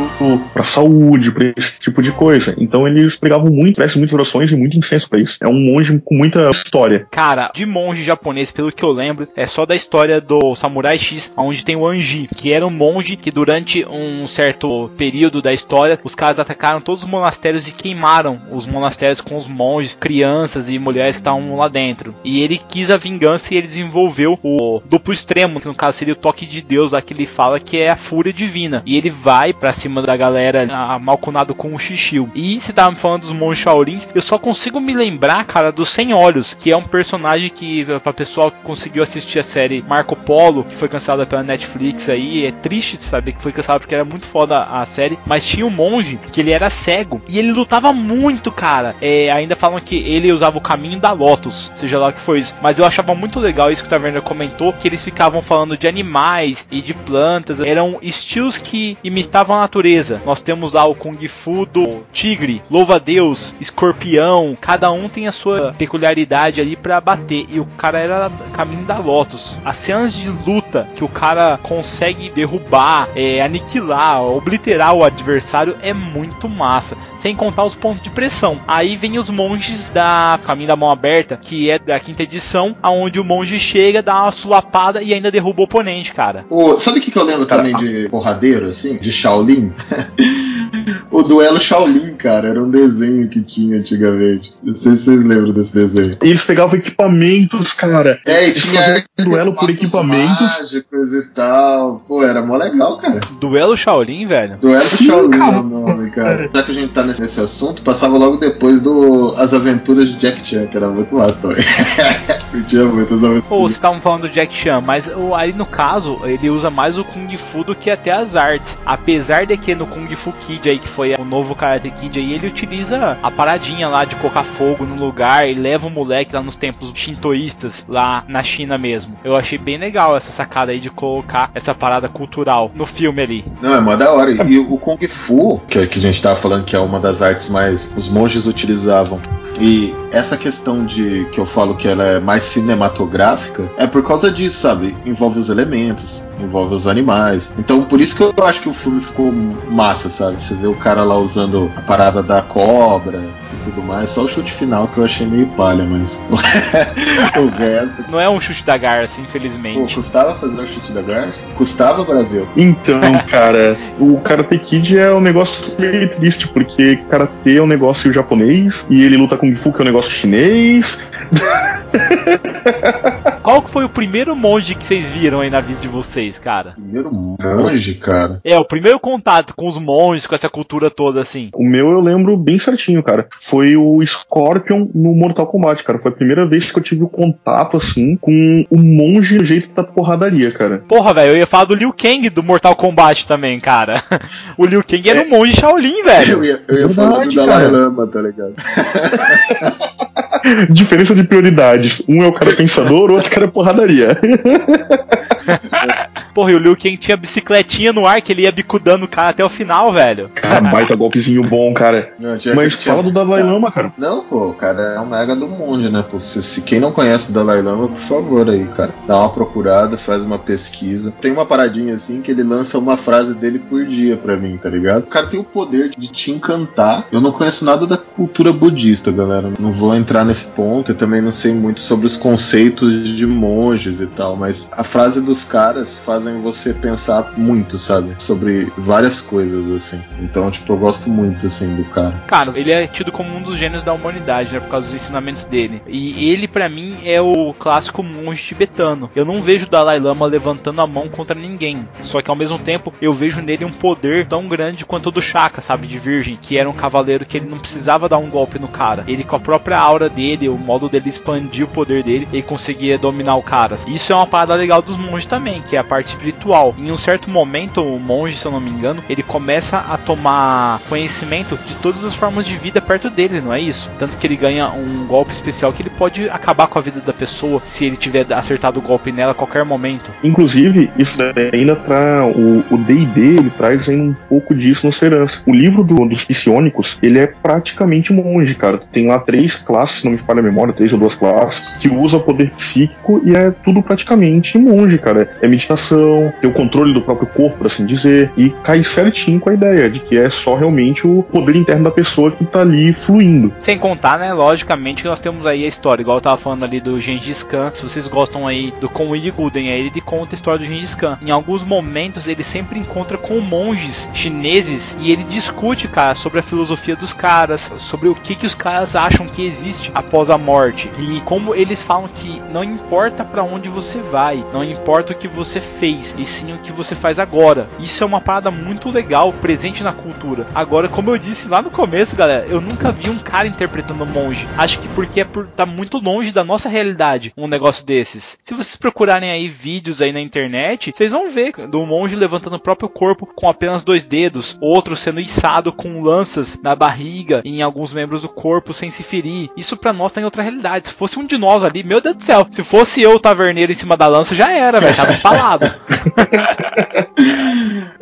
pra saúde, pra esse tipo de coisa. Então eles pregavam muito, tivessem muitas orações e muito incenso pra isso. É um monge com muita história. Cara, de monge japonês, pelo que eu lembro, é só da história do Samurai X, onde tem o Anji, que era um monge que durante um certo período da história, os caras atacaram todos os monastérios e queimaram os monastérios com os monges, crianças e mulheres que estavam lá dentro. E ele quis a vingança e ele desenvolveu o duplo extremo, que no caso seria o toque de Deus, lá que ele fala que é a fúria divina. E ele vai pra cima da galera malcunado com o Shishio. E se tava me falando dos monges Shaolins, eu só consigo me lembrar, cara, dos sem olhos, que é um personagem que, pra pessoal que conseguiu assistir a série Marco Polo, que foi cancelada pela Netflix aí, é triste saber que foi cancelada porque era muito foda a série, mas tinha um monge que ele era cego e ele lutava muito, cara. É, ainda falam que ele usava o caminho da Lotus, seja lá o que foi isso. Mas eu achava muito legal isso que o Taverna comentou, que eles ficavam falando de animais e de plantas, eram estilos que imitavam a natureza. Nós temos lá o Kung Fu do tigre, louva-a-Deus, escorpião, cada um tem a sua peculiaridade ali para bater. E o cara era caminho da Lotus. As cenas de luta que o cara consegue derrubar, é, aniquilar, obliterar o adversário é muito massa. Sem contar os pontos de pressão. Aí vem os monges da Caminho da Mão Aberta, que é da quinta edição, aonde o monge chega, dá uma sulapada e ainda derruba o oponente, cara. Ô, sabe o que, que eu lembro também de porradeiro, assim? De Shaolin? o duelo Shaolin, cara, era um desenho que tinha antigamente. Não sei se vocês lembram desse desenho. Eles pegavam equipamentos, cara. É, e tinha duelo por equipamentos. mágicos e tal. Pô, era mó legal, cara. Duelo Shaolin, velho. Duelo Sim, Shaolin é cara. o nome, cara. Já que a gente tá nesse, nesse assunto, passava logo depois do As Aventuras de Jack Chan, que era muito massa também. Curtia muito as aventuras. Ou vocês estavam falando do Jack Chan, mas o- aí no caso ele usa mais o Kung Fu do que até as artes. Apesar de que no Kung Fu Kid aí, que foi o novo Karate Kid aí, ele utiliza a paradinha lá de colocar fogo no lugar e leva o moleque lá nos templos shintoístas, lá na China mesmo. Eu achei bem legal essa sacada aí de colocar essa parada cultural no filme ali. Não, é mó da hora. E o Kung Fu, que, que a gente tava falando que é uma das artes mais os monges utilizavam. E essa questão de que eu falo que ela é mais cinematográfica é por causa disso, sabe? Envolve os elementos, envolve os animais. Então por isso que eu acho que o filme ficou massa, sabe? Você vê o cara lá usando a parada da cobra e tudo mais. Só o chute final que eu achei meio palha, mas o resto. Não é um chute da garça, Pô, infelizmente. custava fazer o chute da garça? Custava, Brasil? Então, cara, o Karate Kid é um negócio meio triste, porque Karate é um negócio japonês e ele luta Kung Fu, que é um negócio chinês. Qual que foi o primeiro monge que vocês viram aí na vida de vocês, cara? Primeiro monge, cara. É, o primeiro contato com os monges, com essa cultura toda assim. O meu eu lembro bem certinho, cara. Foi o Scorpion no Mortal Kombat, cara. Foi a primeira vez que eu tive o contato, assim, com o monge do jeito da porradaria, cara. Porra, velho, eu ia falar do Liu Kang do Mortal Kombat também, cara. O Liu Kang era É. um monge Shaolin, velho. Eu ia, eu ia falar do Dalai. Lama, tá ligado? Diferença de prioridades. Um é o cara pensador, o outro cara é porradaria. Porra, e o Liu Kang tinha bicicletinha no ar que ele ia bicudando o cara até o final, velho. Cara, baita golpezinho bom, cara. Não, tinha Mas tinha- fala do Dalai Lama, cara. Não, pô, o cara é um mega do monge, né? Pô, se, se quem não conhece o Dalai Lama, por favor aí, cara. Dá uma procurada, faz uma pesquisa. Tem uma paradinha assim que ele lança uma frase dele por dia pra mim, tá ligado? O cara tem o poder de te encantar. Eu não conheço nada da cultura budista, galera. Não vou entrar nesse ponto. Eu também não sei muito sobre os conceitos de monges e tal. Mas a frase dos caras fazem você pensar muito, sabe? Sobre várias coisas, assim. Então, tipo, eu gosto muito, assim, do cara. Cara, ele é tido como um dos gênios da humanidade, né? Por causa dos ensinamentos dele. E ele, pra mim, é o clássico monge tibetano. Eu não vejo o Dalai Lama levantando a mão contra ninguém. Só que ao mesmo tempo, eu vejo nele um poder tão grande quanto o do Shaka, sabe? De Virgem. Que era um cavaleiro que ele não precisava dar um golpe no cara. Ele, com a própria aura dele, o modo dele expandir o poder dele, ele conseguia dominar o cara. Isso é uma parada legal dos monges também, que é a parte espiritual. Em um certo momento, o monge, se eu não me engano, ele começa a tomar conhecimento de todas as formas de vida perto dele, não é isso? Tanto que ele ganha um golpe especial que ele pode acabar com a vida da pessoa se ele tiver acertado o golpe nela a qualquer momento. Inclusive, isso ainda tá. O DD ele traz ainda um pouco disso no Serança. O livro do- dos psionicos, ele é praticamente monge, cara. Tem lá três classes, se não me falha a memória, três ou duas classes, que usa poder psíquico e é tudo praticamente monge, cara. É meditação, tem o controle do próprio corpo, por assim dizer, e cai certinho com a ideia de que é só realmente o poder interno da pessoa que tá ali fluindo. Sem contar, né, logicamente que nós temos aí a história, igual eu tava falando ali do Gengis Khan. Se vocês gostam aí do Conway Gulden, aí ele conta a história do Gengis Khan. Em alguns momentos ele sempre encontra com monges chineses e ele discute, cara, sobre a filosofia dos caras, sobre o que que os caras acham que existe após a morte. E com como eles falam que não importa para onde você vai, não importa o que você fez, e sim o que você faz agora. Isso é uma parada muito legal, presente na cultura. Agora, como eu disse lá no começo, galera, eu nunca vi um cara interpretando monge. Acho que porque é por tá muito longe da nossa realidade um negócio desses. Se vocês procurarem aí vídeos aí na internet, vocês vão ver do monge levantando o próprio corpo com apenas dois dedos, outro sendo içado com lanças na barriga e em alguns membros do corpo sem se ferir. Isso para nós tá em outra realidade. Se fosse um de nós ali, meu Deus do céu, se fosse eu o taverneiro em cima da lança, já era, velho, tava empalado.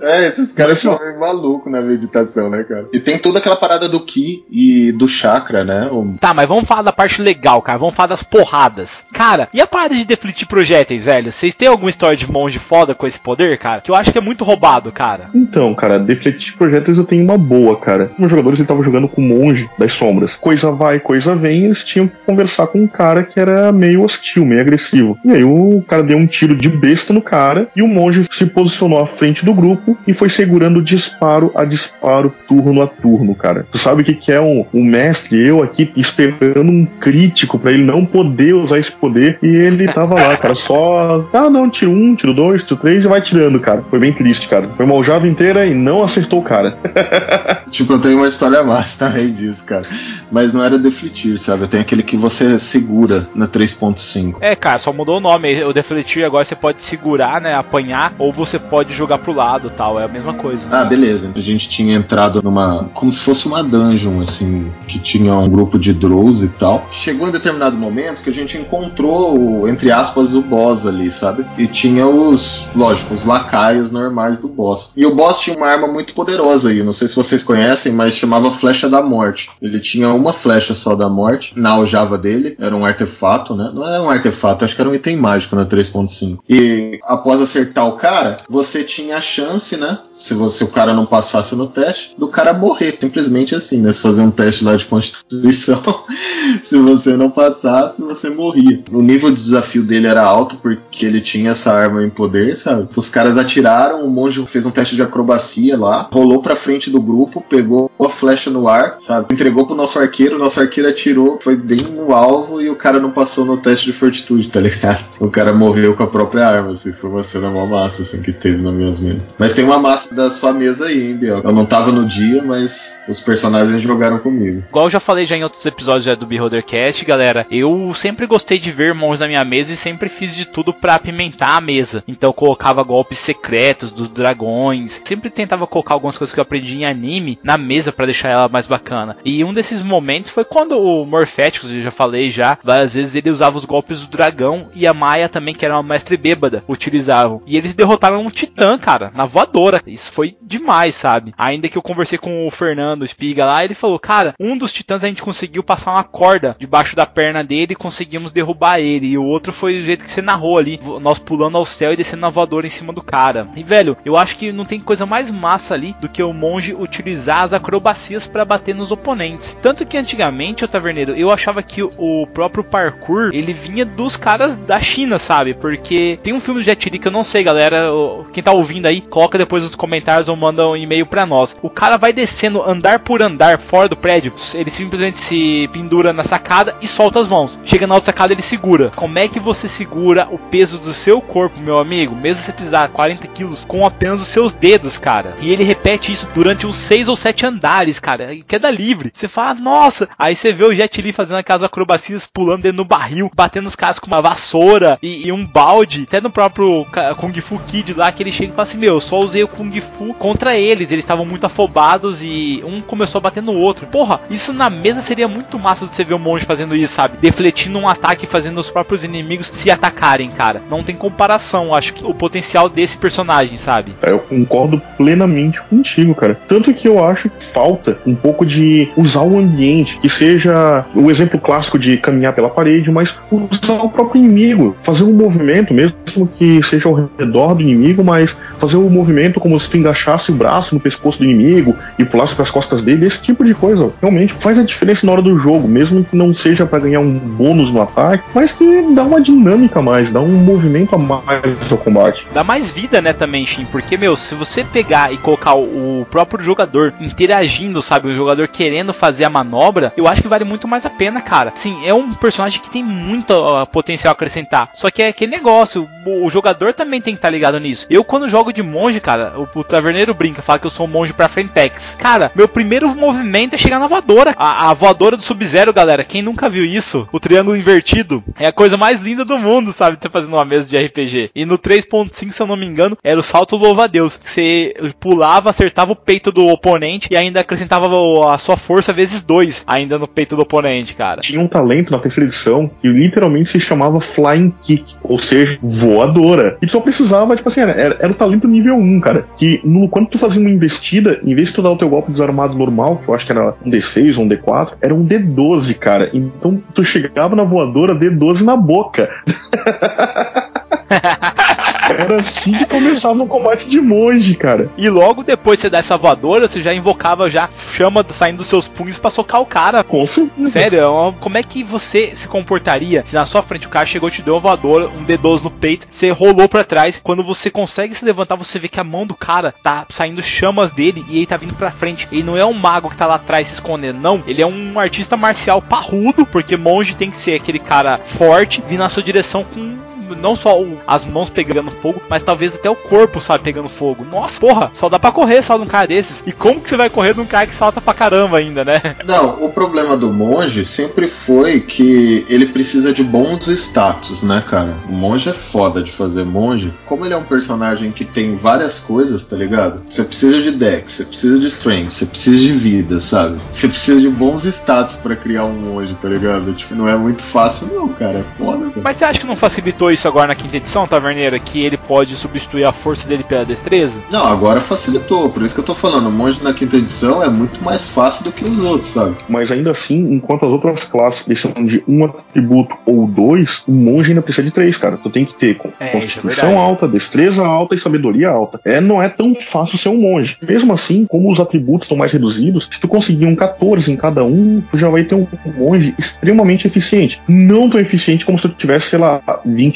É, esses caras são meio malucos na meditação, né, cara? E tem toda aquela parada do Ki e do chakra, né? O- Tá, mas vamos falar da parte legal, cara. Vamos falar das porradas. Cara, e a parada de defletir projéteis, velho? Vocês têm alguma história de monge foda com esse poder, cara? Que eu acho que é muito roubado, cara. Então, cara, defletir projetos eu tenho uma boa, cara. Os jogadores estavam jogando com o monge das sombras. Coisa vai, coisa vem, eles tinham que conversar com um cara que era meio hostil, meio agressivo. E aí o cara deu um tiro de besta no cara e o monge se posicionou à frente do grupo e foi segurando disparo a disparo, turno a turno, cara. Tu sabe o que, que é um, um mestre? Eu aqui esperando um crítico pra ele não poder usar esse poder e ele tava lá, cara, só. Ah, não, tiro um, tiro dois, tiro três e vai tirando, cara. Foi bem triste, cara. Foi uma aljava inteira e não acertou o cara. Tipo, eu tenho uma história massa também disso, cara. Mas não era defletir, sabe? Eu tenho aquele que você segura na 3.5. É, cara, só mudou o nome. O defletir agora você pode segurar, né? Apanhar, ou você pode jogar pro lado tal. É a mesma coisa. Ah, beleza. A gente tinha entrado numa. como se fosse uma dungeon, assim, que tinha um grupo de Drows e tal. Chegou em determinado momento que a gente encontrou, entre aspas, o boss ali, sabe? E tinha os, lógico, os lacaios normais do boss. E o boss tinha uma arma muito poderosa aí, não sei se vocês conhecem, mas chamava Flecha da Morte. Ele tinha uma flecha só da morte na aljava dele, era um artefato, né? Não era um artefato, acho que era um item mágico na 3.5. E após acertar o cara, você tinha a chance, né? Se você o cara não passasse no teste, do cara morrer. Simplesmente assim, né? Se fazer um teste lá de constituição, se você não passasse, você morria. O nível de desafio dele era alto porque ele tinha essa arma em poder, sabe? Os caras atiraram, o monge fez um teste de acrobacia lá, rolou pra frente do grupo, pegou a flecha no ar, sabe? Entregou pro nosso arqueiro, o nosso arqueiro atirou, foi bem no alvo e o cara não passou no teste de fortitude, tá ligado? O cara morreu com a própria arma, assim, foi uma cena mó massa, assim, que teve nas minhas mesas. Mas tem uma massa da sua mesa aí, hein, Biel? Eu não tava no dia, mas os personagens jogaram comigo. Igual eu já falei já em outros episódios já do Beholdercast, galera, eu sempre gostei de ver monstros na minha mesa e sempre fiz de tudo pra apimentar a mesa. Então colocava golpes secretos dos dragões, sempre tentava colocar algumas coisas que eu aprendi em anime na mesa pra deixar ela mais bacana. E um desses momentos foi quando o Morphéticos, eu já falei já, várias vezes ele usava os golpes do dragão e a Maia também, que era uma mestre bêbada, utilizavam. E eles derrotaram um titã, cara, na voadora. Isso foi demais, sabe? Ainda que eu conversei com o Fernando Espiga lá, ele falou, cara, um dos titãs a gente conseguiu passar uma corda debaixo da perna dele e conseguimos derrubar ele. E o outro foi o jeito que você narrou ali, nós pulando ao céu e descendo na voadora em cima do cara. E velho, eu acho que não tem coisa mais massa ali do que o monge utilizar as acrobacias para bater nos oponentes. Tanto que antigamente, o taverneiro, eu achava que o próprio parkour ele vinha dos caras da China, sabe? Porque tem um filme do Jet Li que eu não sei, galera. Quem tá ouvindo aí, coloca depois nos comentários ou manda um e-mail pra nós. O cara vai descendo andar por andar fora do prédio, ele simplesmente se pendura na sacada e solta as mãos. Chega na outra sacada, ele segura. Como é que você segura o peso do seu corpo, meu amigo? Mesmo se precisar 40 quilos com apenas os seus dedos, cara. E ele repete isso durante uns 6 ou 7 andares, cara. E queda livre. Você fala, nossa. Aí você vê o Jet Li fazendo aquelas acrobacias, pulando dentro do barril, batendo os caras com uma vassoura e, e um balde. Até no próprio Kung Fu Kid lá, que ele chega e fala assim: Meu, eu só usei o Kung Fu contra eles. Eles estavam muito afobados e um começou a bater no outro. Porra, isso na mesa seria muito massa de você ver o monge fazendo isso, sabe? Defletindo um ataque fazendo os próprios inimigos se atacarem, cara. Não tem comparação, acho que o potencial desse personagem, sabe? Eu concordo plenamente contigo, cara. Tanto que eu acho que falta um pouco de usar o ambiente, que seja o exemplo clássico de caminhar pela parede, mas usar o próprio inimigo, fazer um movimento, mesmo que seja ao redor do inimigo, mas fazer um movimento como se tu engaixasse o braço no pescoço do inimigo e pulasse pras costas dele, esse tipo de coisa realmente faz a diferença na hora do jogo, mesmo que não seja para ganhar um bônus no ataque, mas que dá uma dinâmica a mais, dá um movimento a mais ao combate. Dá mais vida, né, também, Shin, porque, meu, se você pegar e colocar o o próprio jogador interagindo, sabe, o jogador querendo fazer a manobra, eu acho que vale muito mais a pena, cara. Sim, é um personagem que tem muito ó, potencial a acrescentar, só que é aquele negócio, o, o jogador também tem que estar ligado nisso. Eu, quando jogo de monge, cara, o, o taverneiro brinca, fala que eu sou um monge pra Frentex. Cara, meu primeiro movimento é chegar na voadora. A, a voadora do Sub-Zero, galera, quem nunca viu isso? O triângulo invertido é a coisa mais linda do mundo, sabe? Você fazendo uma mesa de RPG. E no 3.5, se eu não me engano, era o salto louva-a-Deus. Você pulava, acertava o peito do oponente e ainda acrescentava a sua força vezes dois ainda no peito do oponente, cara. Tinha um talento na terceira edição que literalmente se chamava Flying Kick, ou seja, voadora. E tu só precisava, tipo assim, era, era o talento nível 1, cara. Que no, quando tu fazia uma investida, em vez de tu dar o teu golpe desarmado normal, que eu acho que era um D6 ou um D4, era um D12, cara. Então tu chegava na voadora D12 na boca. Era assim que começava um combate de monge, cara. E logo depois de você dar essa voadora, você já invocava já chama saindo dos seus punhos pra socar o cara. Com certeza. Sério, é como é que você se comportaria se na sua frente o cara chegou e te deu uma voadora, um D12 no peito, você rolou pra trás, quando você consegue se levantar, você vê que a mão do cara tá saindo chamas dele e ele tá vindo pra frente. Ele não é um mago que tá lá atrás se escondendo, não. Ele é um artista marcial parrudo, porque monge tem que ser aquele cara forte, vindo na sua direção com não só o- as mãos pegando fogo, mas talvez até o corpo, sabe, pegando fogo. Nossa, porra, só dá pra correr só num cara desses. E como que você vai correr num cara que salta pra caramba ainda, né? Não, o problema do monge sempre foi que ele precisa de bons status, né, cara? O monge é foda de fazer monge. Como ele é um personagem que tem várias coisas, tá ligado? Você precisa de dex, você precisa de strength, você precisa de vida, sabe? Você precisa de bons status pra criar um monge, tá ligado? Tipo, não é muito fácil, não, cara. É foda, cara. Mas você acha que não facilitou isso agora na quinta edição, Taverneira? Que ele pode substituir a força dele pela destreza? Não, agora facilitou. Por isso que eu tô falando, o monge na quinta edição é muito mais fácil do que os outros, sabe? Mas ainda assim, enquanto as outras classes precisam de um atributo ou dois, o monge ainda precisa de três, cara. Tu tem que ter con- É, é constituição verdade. alta, destreza alta e sabedoria alta. É, não é tão fácil ser um monge. Mesmo assim, como os atributos estão mais reduzidos, se tu conseguir um 14 em cada um, tu já vai ter um monge extremamente eficiente. Não tão eficiente como se tu tivesse, sei lá,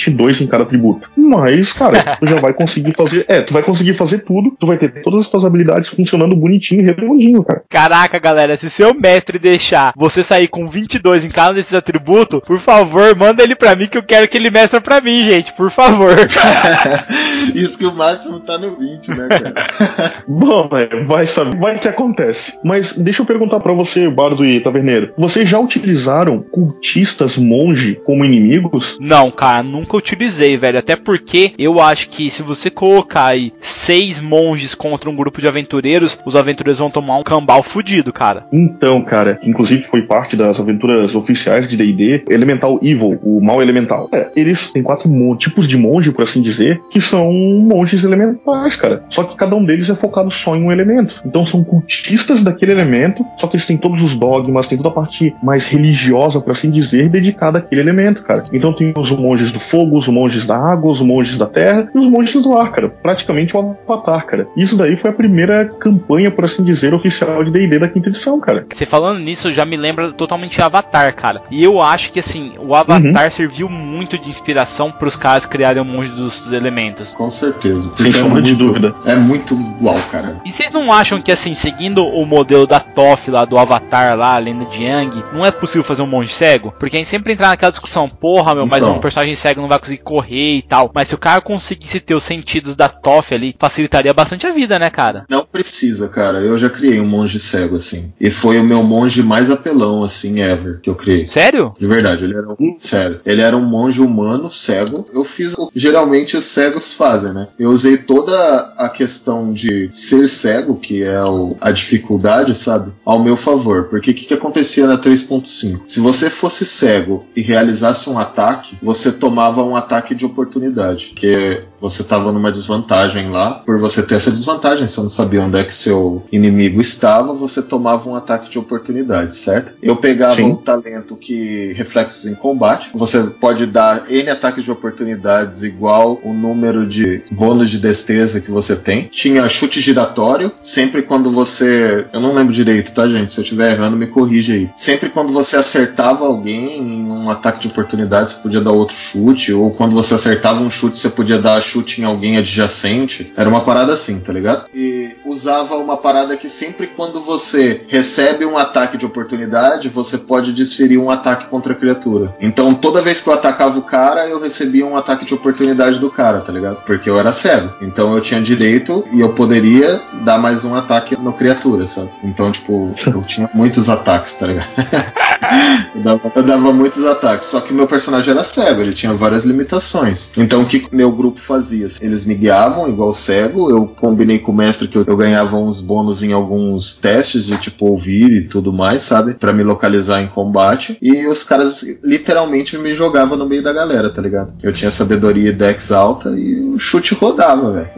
22 em cada atributo. Mas, cara, tu já vai conseguir fazer. É, tu vai conseguir fazer tudo, tu vai ter todas as tuas habilidades funcionando bonitinho e redondinho, cara. Caraca, galera, se seu mestre deixar você sair com 22 em cada desses atributos, por favor, manda ele pra mim que eu quero que ele mestre pra mim, gente, por favor. Isso que o máximo tá no 20, né, cara? Bom, é, vai saber, vai que acontece. Mas deixa eu perguntar pra você, Bardo e Taverneiro. Vocês já utilizaram cultistas monge como inimigos? Não, cara, nunca utilizei, velho. Até porque eu acho que se você colocar aí seis monges contra um grupo de aventureiros, os aventureiros vão tomar um cambal fudido, cara. Então, cara, que inclusive foi parte das aventuras oficiais de D&D, Elemental Evil, o mal elemental. É, eles têm quatro tipos de monge, por assim dizer, que são monges elementais, cara. Só que cada um deles é focado só em um elemento. Então são cultistas daquele elemento, só que eles têm todos os dogmas, tem toda a parte mais religiosa, por assim dizer, dedicada àquele elemento, cara. Então tem os monges do fogo, os monges da água, os monges da terra e os monges do ar, cara. Praticamente o avatar, cara. Isso daí foi a primeira campanha, por assim dizer, oficial de D&D da quinta edição, cara. Você falando nisso já me lembra totalmente de Avatar, cara. E eu acho que assim, o Avatar serviu muito de inspiração pros caras criarem o monge dos elementos. Com certeza. Sem Porque é sombra de muito- dúvida. É muito uau, cara. E vocês não acham que, assim, seguindo o modelo da Toph lá, do Avatar lá, a lenda de Yang, não é possível fazer um monge cego? Porque a gente sempre entra naquela discussão, porra, meu, mas Então. um personagem cego não vai conseguir correr e tal. Mas se o cara conseguisse ter os sentidos da Toph ali, facilitaria bastante a vida, né, cara? Não precisa, cara. Eu já criei um monge cego, assim. E foi o meu monge mais apelão, assim, ever, que eu criei. Sério? De verdade, ele era um. Sério. Ele era um monge humano, cego. Eu fiz o que geralmente os cegos fazem, né? Eu usei toda a questão de ser cego, que é o- a dificuldade, sabe? Ao meu favor. Porque o que, que acontecia na 3.5? Se você fosse cego e realizasse um ataque, você tomava um ataque de oportunidade. Que Você tava numa desvantagem lá. Por você ter essa desvantagem, você não sabia onde é que seu inimigo estava, você tomava um ataque de oportunidade, certo? Eu pegava Sim. um talento que reflexos em combate. Você pode dar N ataques de oportunidades igual o número de bônus de destreza que você tem. Tinha chute giratório, sempre quando você. Eu não lembro direito, tá, gente? Se eu estiver errando, me corrija aí. Sempre quando você acertava alguém em um ataque de oportunidade, você podia dar outro chute. Ou quando você acertava um chute, você podia dar chute em alguém adjacente. Era uma parada assim, tá ligado? E usava uma parada que sempre quando você recebe um ataque de oportunidade, você pode desferir um ataque contra a criatura. Então toda vez que eu atacava o cara, eu recebia um ataque de oportunidade do cara, tá ligado? Porque eu era cego. Então eu tinha direito e eu poderia dar mais um ataque no criatura, sabe? Então, tipo, eu tinha muitos ataques, tá ligado? eu, dava, eu dava muitos ataques. Só que meu personagem era cego, ele tinha várias limitações. Então o que meu grupo fazia? Eles me guiavam igual cego, eu combinei com o mestre que eu, eu ganhava uns bônus em alguns testes de tipo ouvir e tudo mais, sabe? Pra me localizar em combate. E os caras literalmente me jogavam no meio da galera, tá ligado? Eu tinha sabedoria e dex alta e o chute rodava, velho.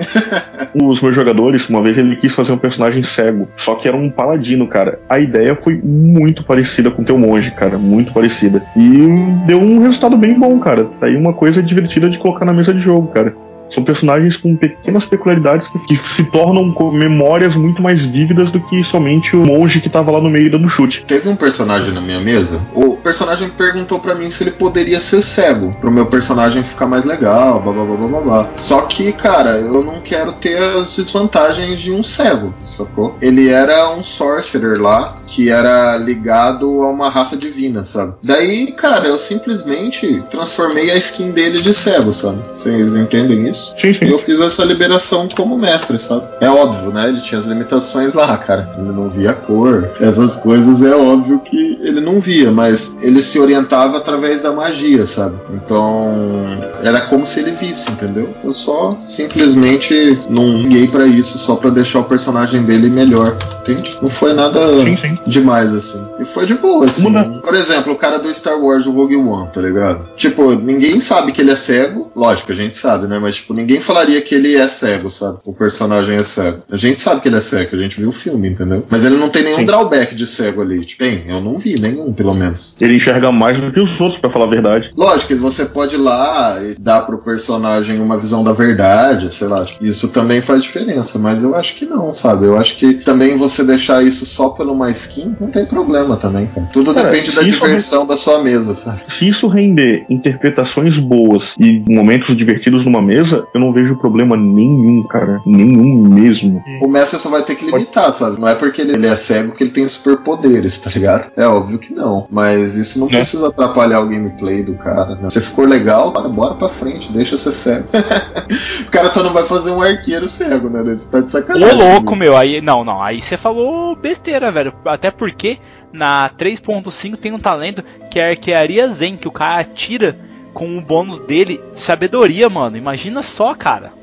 Os meus jogadores, uma vez ele quis fazer um personagem cego, só que era um paladino, cara. A ideia foi muito parecida com o teu monge, cara, muito parecida. E deu um resultado bem bom, cara. Tá aí uma coisa divertida de colocar na mesa de jogo, cara. São personagens com pequenas peculiaridades que, que se tornam memórias muito mais vívidas do que somente o monge que tava lá no meio dando chute. Teve um personagem na minha mesa. O personagem perguntou pra mim se ele poderia ser cego, pro meu personagem ficar mais legal, blá blá blá blá blá. Só que, cara, eu não quero ter as desvantagens de um cego, sacou? Ele era um sorcerer lá que era ligado a uma raça divina, sabe? Daí, cara, eu simplesmente transformei a skin dele de cego, sabe? Vocês entendem isso? Sim, E sim. eu fiz essa liberação como mestre, sabe? É óbvio, né? Ele tinha as limitações lá, cara. Ele não via cor. Essas coisas é óbvio que ele não via, mas ele se orientava através da magia, sabe? Então, era como se ele visse, entendeu? Eu só simplesmente não guiei pra isso, só pra deixar o personagem dele melhor, entende? Não foi nada Sim, sim. demais, assim. E foi de boa, assim. Muda. Por exemplo, o cara do Star Wars, o Rogue One, tá ligado? Tipo, ninguém sabe que ele é cego. Lógico, a gente sabe, né? Mas, tipo, ninguém falaria que ele é cego, sabe? O personagem é cego. A gente sabe que ele é cego, a gente viu o filme, entendeu? Mas ele não tem nenhum Sim. drawback de cego ali. Tipo, tem, eu não vi nenhum, pelo menos. Ele enxerga mais do que os outros, pra falar a verdade. Lógico você pode ir lá e dar pro personagem uma visão da verdade, sei lá. Isso também faz diferença, mas eu acho que não, sabe? Eu acho que também você deixar isso só por uma skin não tem problema também, cara. Tudo Cara, depende da diversão da sua mesa, sabe? Se isso render interpretações boas e momentos divertidos numa mesa, eu não vejo problema nenhum, cara. Nenhum mesmo. O mestre só vai ter que limitar, sabe? Não é porque ele ele é cego que ele tem superpoderes, tá ligado? É óbvio que não. Mas isso não Né? precisa atrapalhar o gameplay do cara. Né? Se ficou legal, bora, bora pra frente, deixa ser cego. o cara só não vai fazer um arqueiro cego, né? Você tá de Ô sacanagem. louco, meu, aí não, não, aí você falou besteira, velho. Até porque na 3.5 tem um talento que é a arquearia zen, que o cara atira com o bônus dele de sabedoria, mano. Imagina só, cara.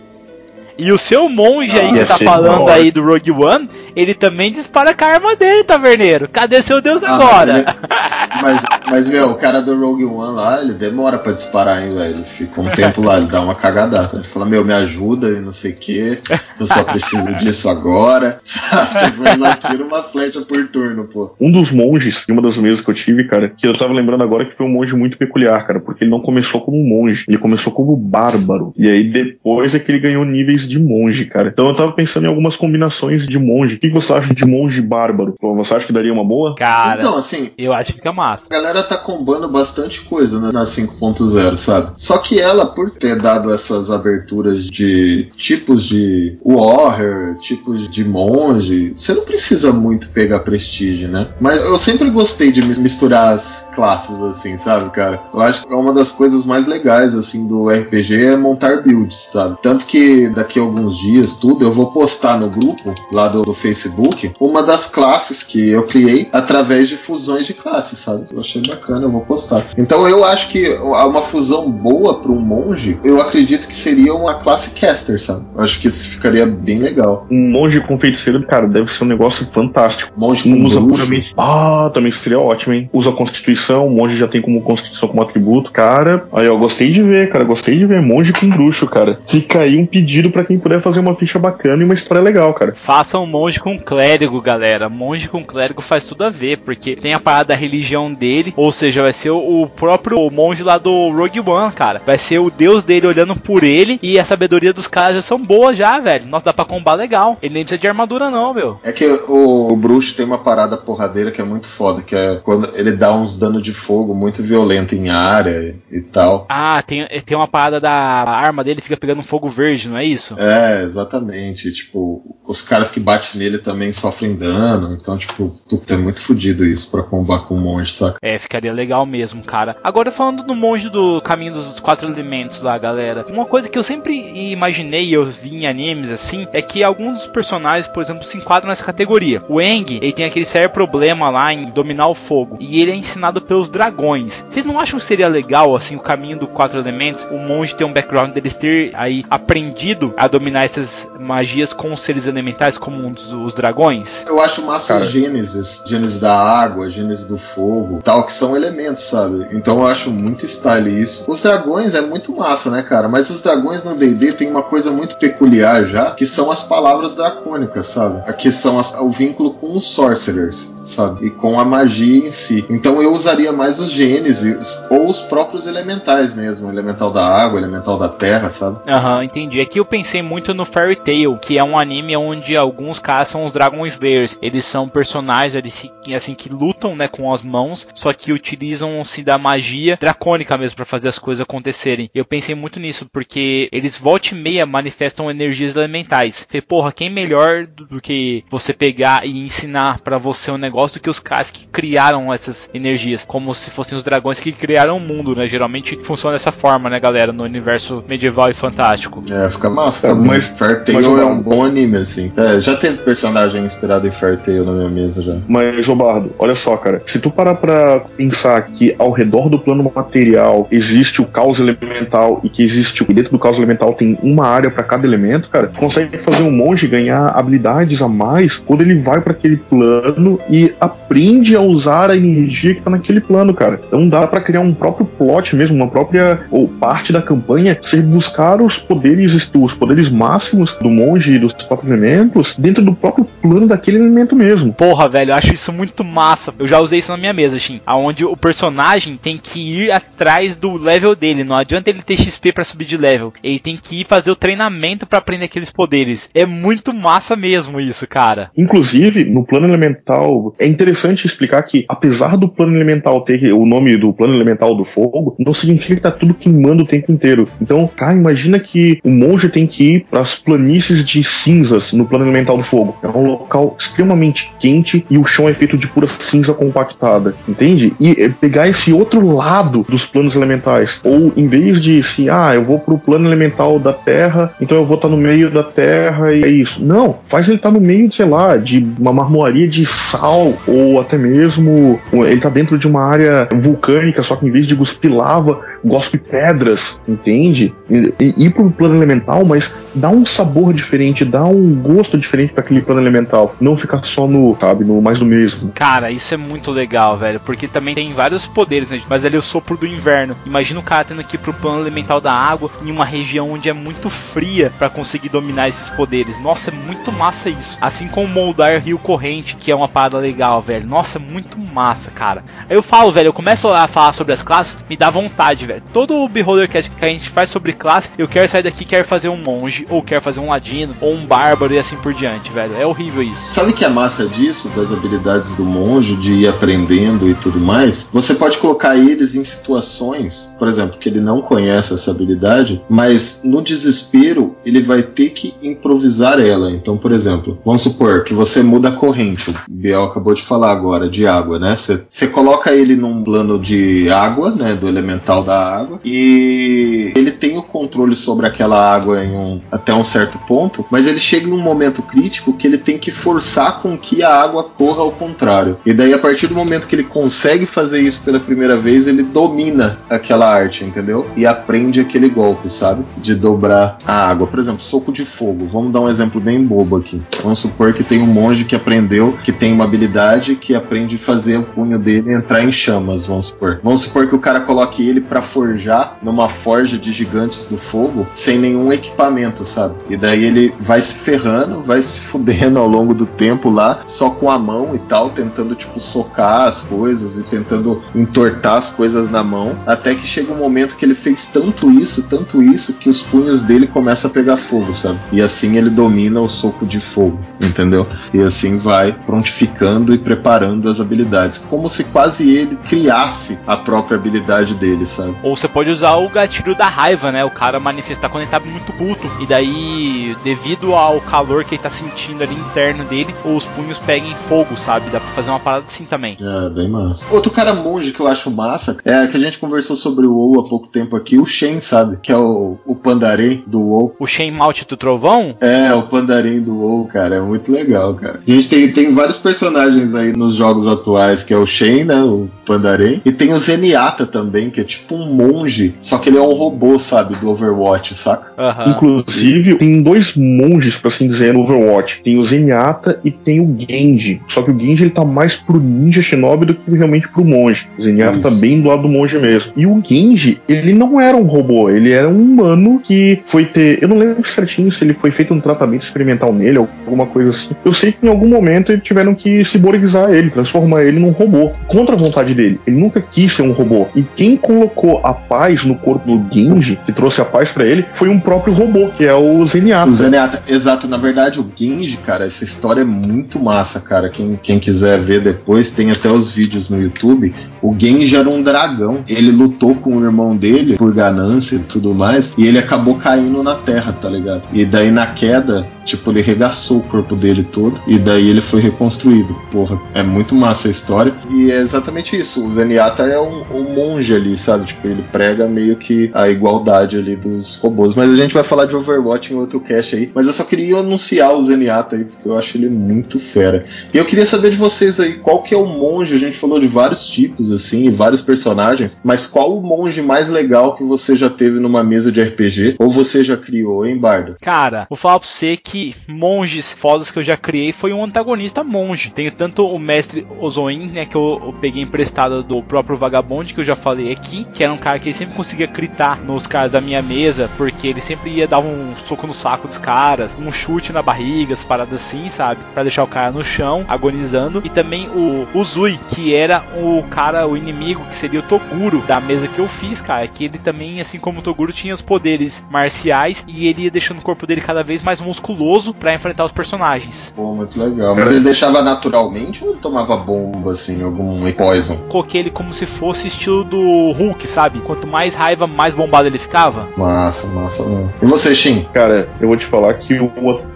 E o seu monge aí ia que tá falando hora. aí do Rogue One, ele também dispara com a arma dele, taverneiro. Cadê seu deus Ah, agora? Mas, mas, meu, o cara do Rogue One lá, ele demora pra disparar, hein, velho. Ele fica um tempo lá, ele dá uma cagadata. Ele fala, meu, me ajuda e não sei o que. Eu só preciso disso agora. Sabe? Tipo, ele atira uma flecha por turno, pô. Um dos monges, de uma das mesas que eu tive, cara, que eu tava lembrando agora que foi um monge muito peculiar, cara, porque ele não começou como monge, ele começou como bárbaro. E aí depois é que ele ganhou níveis de monge, cara. Então eu tava pensando em algumas combinações de monge. Que você acha de monge bárbaro? Pô, Você acha que daria uma boa? Cara, Então, assim, eu acho que fica massa. A galera tá combando bastante coisa né, na 5.0, sabe? Só que ela, por ter dado essas aberturas de tipos de warrior, tipos de monge, você não precisa muito pegar prestígio, né? Mas eu sempre gostei de mis- misturar as classes assim, sabe, cara? Eu acho que é uma das coisas mais legais assim do RPG é montar builds, sabe? Tanto que daqui a alguns dias, tudo, eu vou postar no grupo lá do, do Facebook Facebook uma das classes que eu criei através de fusões de classes, sabe? Eu achei bacana, eu vou postar. Então eu acho que uma fusão boa para um monge, eu acredito que seria uma classe caster, sabe? Eu acho que isso ficaria bem legal. Um monge com feiticeiro, cara, deve ser um negócio fantástico. Monge com usa bruxo. puramente. Ah, também seria ótimo, hein? Usa Constituição, o monge já tem como Constituição como atributo. Cara, aí eu gostei de ver, cara. Gostei de ver. Monge com bruxo, cara. Fica aí um pedido pra quem puder fazer uma ficha bacana e uma história legal, cara. Faça um monge com clérigo, galera. Monge com clérigo faz tudo a ver, porque tem a parada da religião dele, ou seja, vai ser o o próprio monge lá do Rogue One, cara. Vai ser o deus dele olhando por ele e a sabedoria dos caras já são boas já, velho. Nossa, dá pra combar legal. Ele nem precisa de armadura não, meu. É que o, o bruxo tem uma parada porradeira que é muito foda, que é quando ele dá uns danos de fogo muito violento em área e tal. Ah, tem, tem uma parada da arma dele fica pegando fogo verde, não é isso? É, exatamente. Tipo, os caras que batem nele também sofrem dano. Então, tipo, puta, é muito fodido isso pra combar com um monge, saca? É, ficaria legal mesmo, cara. Agora falando do monge do caminho dos quatro elementos lá, galera. Uma coisa que eu sempre imaginei eu vi em animes assim é que alguns dos personagens, por exemplo, se enquadram nessa categoria. O Eng, ele tem aquele sério problema lá em dominar o fogo e ele é ensinado pelos dragões. Vocês não acham que seria legal assim o caminho dos quatro elementos? O monge ter um background deles ter aí aprendido a dominar essas magias com os seres elementais como um dos os dragões? Eu acho massa Cara. os Gênesis, Gênesis da água, Gênesis do fogo, tal, que são elementos, sabe? Então eu acho muito style isso. Os dragões é muito massa, né, cara? Mas os dragões no D&D tem uma coisa muito peculiar já, que são as palavras dracônicas, sabe? Aqui são as- o vínculo com os sorcerers, sabe? E com a magia em si. Então eu usaria mais os Gênesis ou os próprios elementais mesmo, elemental da água, elemental da terra, sabe? Aham, entendi. Aqui eu pensei muito no Fairy Tail, que é um anime onde alguns caras são os Dragon Slayers. Eles são personagens eles assim que lutam, né, com as mãos, só que utilizam-se da magia dracônica mesmo pra fazer as coisas acontecerem. Eu pensei muito nisso porque eles volta e meia manifestam energias elementais. Falei, porra, quem melhor do, que você pegar e ensinar pra você um negócio do que os caras que criaram essas energias, como se fossem os dragões que criaram o mundo, né? Geralmente funciona dessa forma, né, galera, no universo medieval e fantástico. É, fica massa É, também. mas- Fair Tail mas é um bom anime, assim. É, já teve personagem inspirado em Fair na minha mesa já. Mas, Jobardo, olha só, cara. Se tu parar pra pensar que ao redor do plano material existe o caos elemental e que existe e dentro do caos elemental tem uma área pra cada elemento, cara, tu consegue fazer um monge ganhar habilidades a mais quando ele vai pra aquele plano e aprende a usar a energia que tá naquele plano, cara. Então dá pra criar um próprio plot mesmo, uma própria ou parte da campanha ser buscar os poderes, os poderes máximos do monge e dos quatro elementos dentro do próprio plano daquele elemento mesmo. Porra, velho, eu acho isso muito massa. Eu já usei isso na minha mesa, Shin. Aonde o personagem tem que ir atrás do level dele. Não adianta ele ter XP pra subir de level. Ele tem que ir fazer o treinamento pra aprender aqueles poderes. É muito massa mesmo isso, cara. Inclusive, no plano elemental, é interessante explicar que, apesar do plano elemental ter o nome do plano elemental do fogo, não significa que tá tudo queimando o tempo inteiro. Então, cara, imagina que o monge tem que ir para as planícies de cinzas no plano elemental do fogo. É um local extremamente quente e o chão é feito de pura cinza compactada, entende? E é, pegar esse outro lado dos planos elementais, ou em vez de se, ah, eu vou pro plano elemental da terra, então eu vou estar no meio da terra e é isso. Não, faz ele estar no meio, sei lá, de uma marmoaria de sal, ou até mesmo ele tá dentro de uma área vulcânica, só que em vez de cuspir lava, gospe pedras, entende? E, e ir pro plano elemental, mas dá um sabor diferente, dá um gosto diferente para aquele plano elemental. Não ficar só no, sabe, no mais do mesmo. Cara, isso é muito legal, velho. Porque também tem vários poderes, né? Mas ali é o sopro do inverno. Imagina o cara tendo que ir pro plano elemental da água em uma região onde é muito fria pra conseguir dominar esses poderes. Nossa, é muito massa isso. Assim como moldar Rio Corrente, que é uma parada legal, velho. Nossa, é muito massa, cara. Aí eu falo, velho, eu começo a falar sobre as classes, me dá vontade, velho. Todo o Beholdercast que a gente faz sobre classe, eu quero sair daqui, quero fazer um monge, ou quero fazer um ladino, ou um bárbaro e assim por diante, velho. É horrível isso. Sabe que a massa disso, das habilidades do monge, de ir aprendendo e tudo mais? Você pode colocar eles em situações, por exemplo, que ele não conhece essa habilidade, mas no desespero ele vai ter que improvisar ela. Então, por exemplo, vamos supor que você muda a corrente. O Biel acabou de falar agora de água, né? Você, coloca ele num plano de água, né? Do elemental da água, e ele tem o controle sobre aquela água em um, até um certo ponto, mas ele chega em um momento crítico que ele tem que forçar com que a água corra ao contrário. E daí, a partir do momento que ele consegue fazer isso pela primeira vez, ele domina aquela arte, entendeu? E aprende aquele golpe, sabe? De dobrar a água. Por exemplo, soco de fogo. Vamos dar um exemplo bem bobo aqui. Vamos supor que tem um monge que aprendeu, que tem uma habilidade que aprende a fazer o punho dele entrar em chamas, vamos supor. Vamos supor que o cara coloque ele para forjar numa forja de gigantes do fogo sem nenhum equipamento, sabe? E daí ele vai se ferrando, vai se fudendo ao longo do tempo lá, só com a mão e tal, tentando tipo socar as coisas e tentando entortar as coisas na mão, até que chega um momento que ele fez tanto isso, tanto isso, que os punhos dele começam a pegar fogo, sabe? E assim ele domina o soco de fogo, entendeu? E assim vai prontificando e preparando as habilidades, como se quase ele criasse a própria habilidade dele, sabe? Ou você pode usar o gatilho da raiva, né? O cara manifestar quando ele tá muito puto. E daí, devido ao calor que ele tá sentindo ali interno dele, os punhos peguem fogo, sabe? Dá pra fazer uma parada assim também. É, bem massa. Outro cara monge que eu acho massa é que a gente conversou sobre o WoW há pouco tempo aqui, o Shen, sabe? Que é o, o Pandarei do WoW. O Shen Malte do Trovão? É, o Pandarei do WoW, cara. É muito legal, cara. A gente tem, tem vários personagens aí nos jogos atuais, que é o Shen, né? O Pandarei. E tem o Zenyatta também, que é tipo um monge, só que ele é um robô, sabe? Do Overwatch, saca? Aham. Inclusive, tem dois monges, por assim dizer, no Overwatch. Tem o Zenyatta e tem o Genji. Só que o Genji ele tá mais pro ninja shinobi do que realmente pro monge. O Zenyatta tá bem do lado do monge mesmo. E o Genji, ele não era um robô, ele era um humano que foi ter. Eu não lembro certinho se ele foi feito um tratamento experimental nele ou alguma coisa assim. Eu sei que em algum momento eles tiveram que ciborguizar ele, transformar ele num robô. Contra a vontade dele. Ele nunca quis ser um robô. E quem colocou a paz no corpo do Genji, que trouxe a paz pra ele, foi um próprio robô, que é o Zenyatta. O Zenyatta, exato. Na verdade, o Genji, cara, essa história é muito massa, cara. Quem, quem quiser ver depois, tem até os vídeos no YouTube. O Genji era um dragão. Ele lutou com o irmão dele por ganância e tudo mais. E ele acabou caindo na terra, tá ligado? E daí na queda, tipo, ele regaçou o corpo dele todo. E daí ele foi reconstruído. Porra, é muito massa a história. E é exatamente isso. O Zenyatta é um, um monge ali, sabe? Tipo, ele prega meio que a igualdade ali dos robôs. Mas a gente vai falar de Overwatch em outro cast aí. Mas eu só queria anunciar o Zenyatta aí, porque eu acho ele muito fera. E eu queria saber de vocês aí, qual que é o monge? A gente falou de vários tipos, assim, vários personagens. Mas qual o monge mais legal que você já teve numa mesa de RPG? Ou você já criou, hein, Bardo? Cara, vou falar pra você que monges fodas que eu já criei foi um antagonista monge. Tenho tanto o mestre Ozoin, né, que eu, eu peguei emprestado do próprio Vagabond, que eu já falei aqui, que era um cara que sempre conseguia gritar nos caras da minha mesa, porque ele sempre ia dar um soco no saco dos caras, um chute na barriga, as paradas assim, sabe? Pra deixar o cara no chão, agonizando. E também o, o Zui, que era o cara, o inimigo, que seria o Toguro da mesa que eu fiz, cara. Que ele também, assim como o Toguro, tinha os poderes marciais e ele ia deixando o corpo dele cada vez mais musculoso pra enfrentar os personagens. Pô, muito legal. Mas ele deixava naturalmente ou ele tomava bomba, assim, algum poison? Coloquei ele como se fosse estilo do Hulk, sabe? Quanto mais raiva, mais bombado ele ficava. Massa, massa mesmo. E você, Shin? Cara, eu vou te falar que o,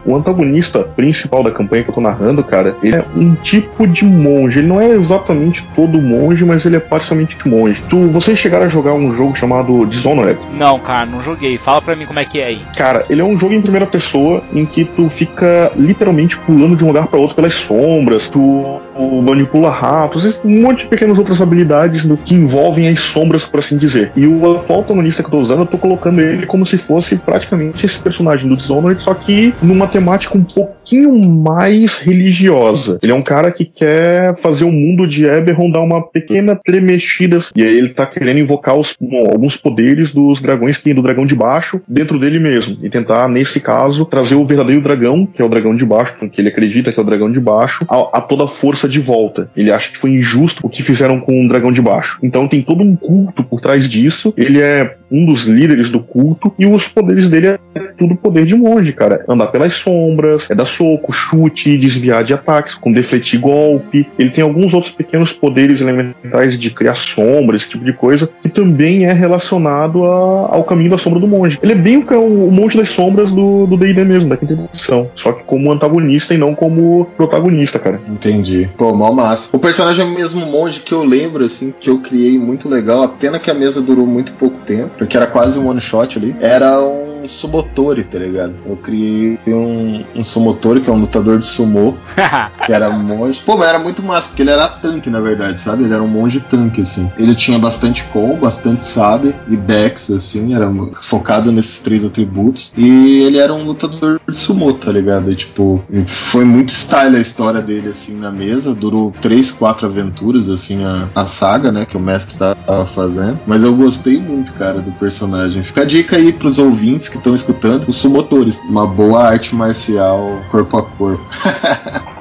o antagonista principal da campanha que eu tô narrando, cara, ele é um tipo de monge. Ele não é exatamente todo monge, mas ele é parcialmente monge. Tu, vocês chegaram a jogar um jogo chamado Dishonored? Não, cara, não joguei. Fala pra mim como é que é aí. Cara, ele é um jogo em primeira pessoa em que tu fica literalmente pulando de um lugar pra outro pelas sombras, tu, manipula ratos, um monte de pequenas outras habilidades do que envolvem as sombras, por assim dizer. E o atual antagonista que eu tô usando, eu tô colocando ele como se fosse praticamente esse personagem do Dishonored, só que numa temática um pouquinho mais religiosa. Ele é um cara que quer fazer o mundo de Eberron dar uma pequena tremexida, e aí ele tá querendo invocar os- alguns poderes dos dragões que do dragão de baixo dentro dele mesmo, e tentar, nesse caso, trazer o verdadeiro dragão, que é o dragão de baixo, que ele acredita que é o dragão de baixo, a, a toda força de volta. Ele acha que foi injusto o que fizeram com o dragão de baixo. Então tem todo um culto por trás disso. Ele é um dos líderes do culto e os poderes dele é tudo poder de monge, cara. Andar pelas sombras, é dar soco, chute, desviar de ataques, com defletir golpe. Ele tem alguns outros pequenos poderes elementais de criar sombras, esse tipo de coisa, que também é relacionado a- ao caminho da sombra do monge. Ele é bem o, o monge das sombras do do D&D mesmo, da quinta edição. Só que como antagonista e não como protagonista, cara. Entendi. Pô, mó massa. O personagem é o mesmo monge que eu lembro, assim, que eu criei muito legal. A pena que a mesa durou muito pouco tempo, porque era quase um one shot ali. Era um um Sumotori, tá ligado? Eu criei um, um Sumotori, que é um lutador de sumô, que era monge. Pô, mas era muito massa, porque ele era tanque, na verdade, sabe? Ele era um monge tanque, assim. Ele tinha bastante com, bastante sabe e dex, assim, era focado nesses três atributos. E ele era um lutador de sumô, tá ligado? E, tipo, foi muito style a história dele, assim, na mesa. Durou três, quatro aventuras, assim, a, a saga, né, que o mestre tava fazendo. Mas eu gostei muito, cara, do personagem. Fica a dica aí pros ouvintes que estão escutando, os sumotores. Uma boa arte marcial corpo a corpo.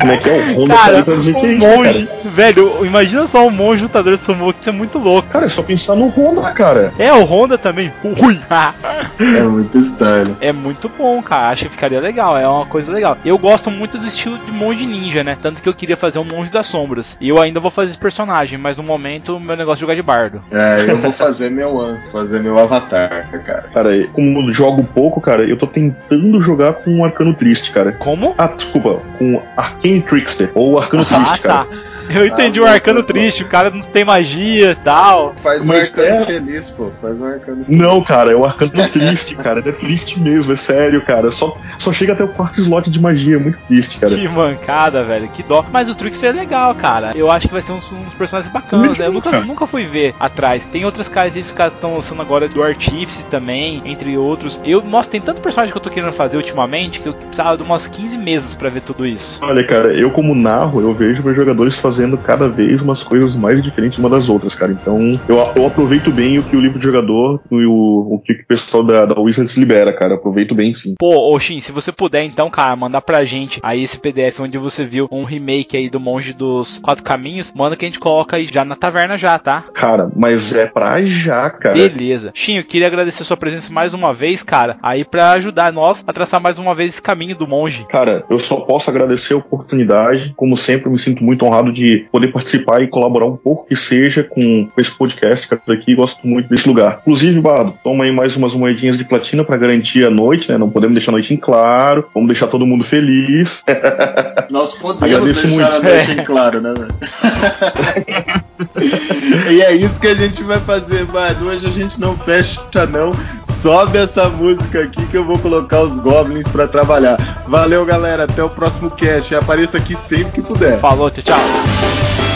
Como é que é? O Honda Cara, tá é um isso, monge, cara. velho, imagina só um monge lutador de sumô, que isso é muito louco. Cara, é só pensar no Honda, cara. É, o Honda também. Ui. É muito style. é muito bom, cara. Acho que ficaria legal. É uma coisa legal. Eu gosto muito do estilo de monge ninja, né? Tanto que eu queria fazer um monge das sombras. E eu ainda vou fazer esse personagem, mas no momento o meu negócio é jogar de bardo. É, eu vou fazer meu fazer meu avatar, cara. Cara, como eu jogo pouco, cara, eu tô tentando jogar com um Arcano Triste, cara. Como? Ah, desculpa, com Arcane Trickster, ou Arcano Ah, cara. tá. Eu entendi Ah, o arcano bom. triste, o cara não tem magia e tal. Faz um arcano é- feliz, pô. Faz um arcano feliz. Não, cara, é o Arcano Triste, cara. É triste mesmo, é sério, cara. Só, só chega até o quarto slot de magia, é muito triste, cara. Que mancada, velho, que dó. Mas o Trickster é legal, cara. Eu acho que vai ser um, um dos personagens bacanas, né? Eu nunca, Cara. nunca fui ver atrás. Tem outras características que estão lançando agora do Artífice também, entre outros. Eu, nossa, tem tanto personagem que eu tô querendo fazer ultimamente que eu precisava de umas 15 meses pra ver tudo isso. Olha, cara, eu como narro, eu vejo meus jogadores fazendo cada vez umas coisas mais diferentes uma das outras, cara. Então, eu, eu aproveito bem o que o livro de jogador e o, o que o pessoal da, da Wizards libera, cara. Aproveito bem, sim. Pô, Oxin, se você puder então, cara, mandar pra gente aí esse PDF onde você viu um remake aí do Monge dos Quatro Caminhos, manda que a gente coloca aí já na taverna já, tá? Cara, mas é pra já, cara. Beleza. Shinho, queria agradecer sua presença mais uma vez, cara, aí pra ajudar nós a traçar mais uma vez esse caminho do monge. Cara, eu só posso agradecer a oportunidade. Como sempre, eu me sinto muito honrado de poder participar e colaborar um pouco que seja com, esse podcast, cara, aqui. Gosto muito desse lugar. Inclusive, Bardo, toma aí mais umas moedinhas de platina pra garantir a noite, né? Não podemos deixar a noite em claro. Vamos deixar todo mundo feliz. Nós podemos Agradeço deixar muito. a noite em claro, né, velho? e é isso que a gente vai fazer, mano. Hoje a gente não fecha, não. Sobe essa música aqui que eu vou colocar os goblins pra trabalhar. Valeu, galera. Até o próximo cast. Apareça aqui sempre que puder. Falou, tchau, tchau.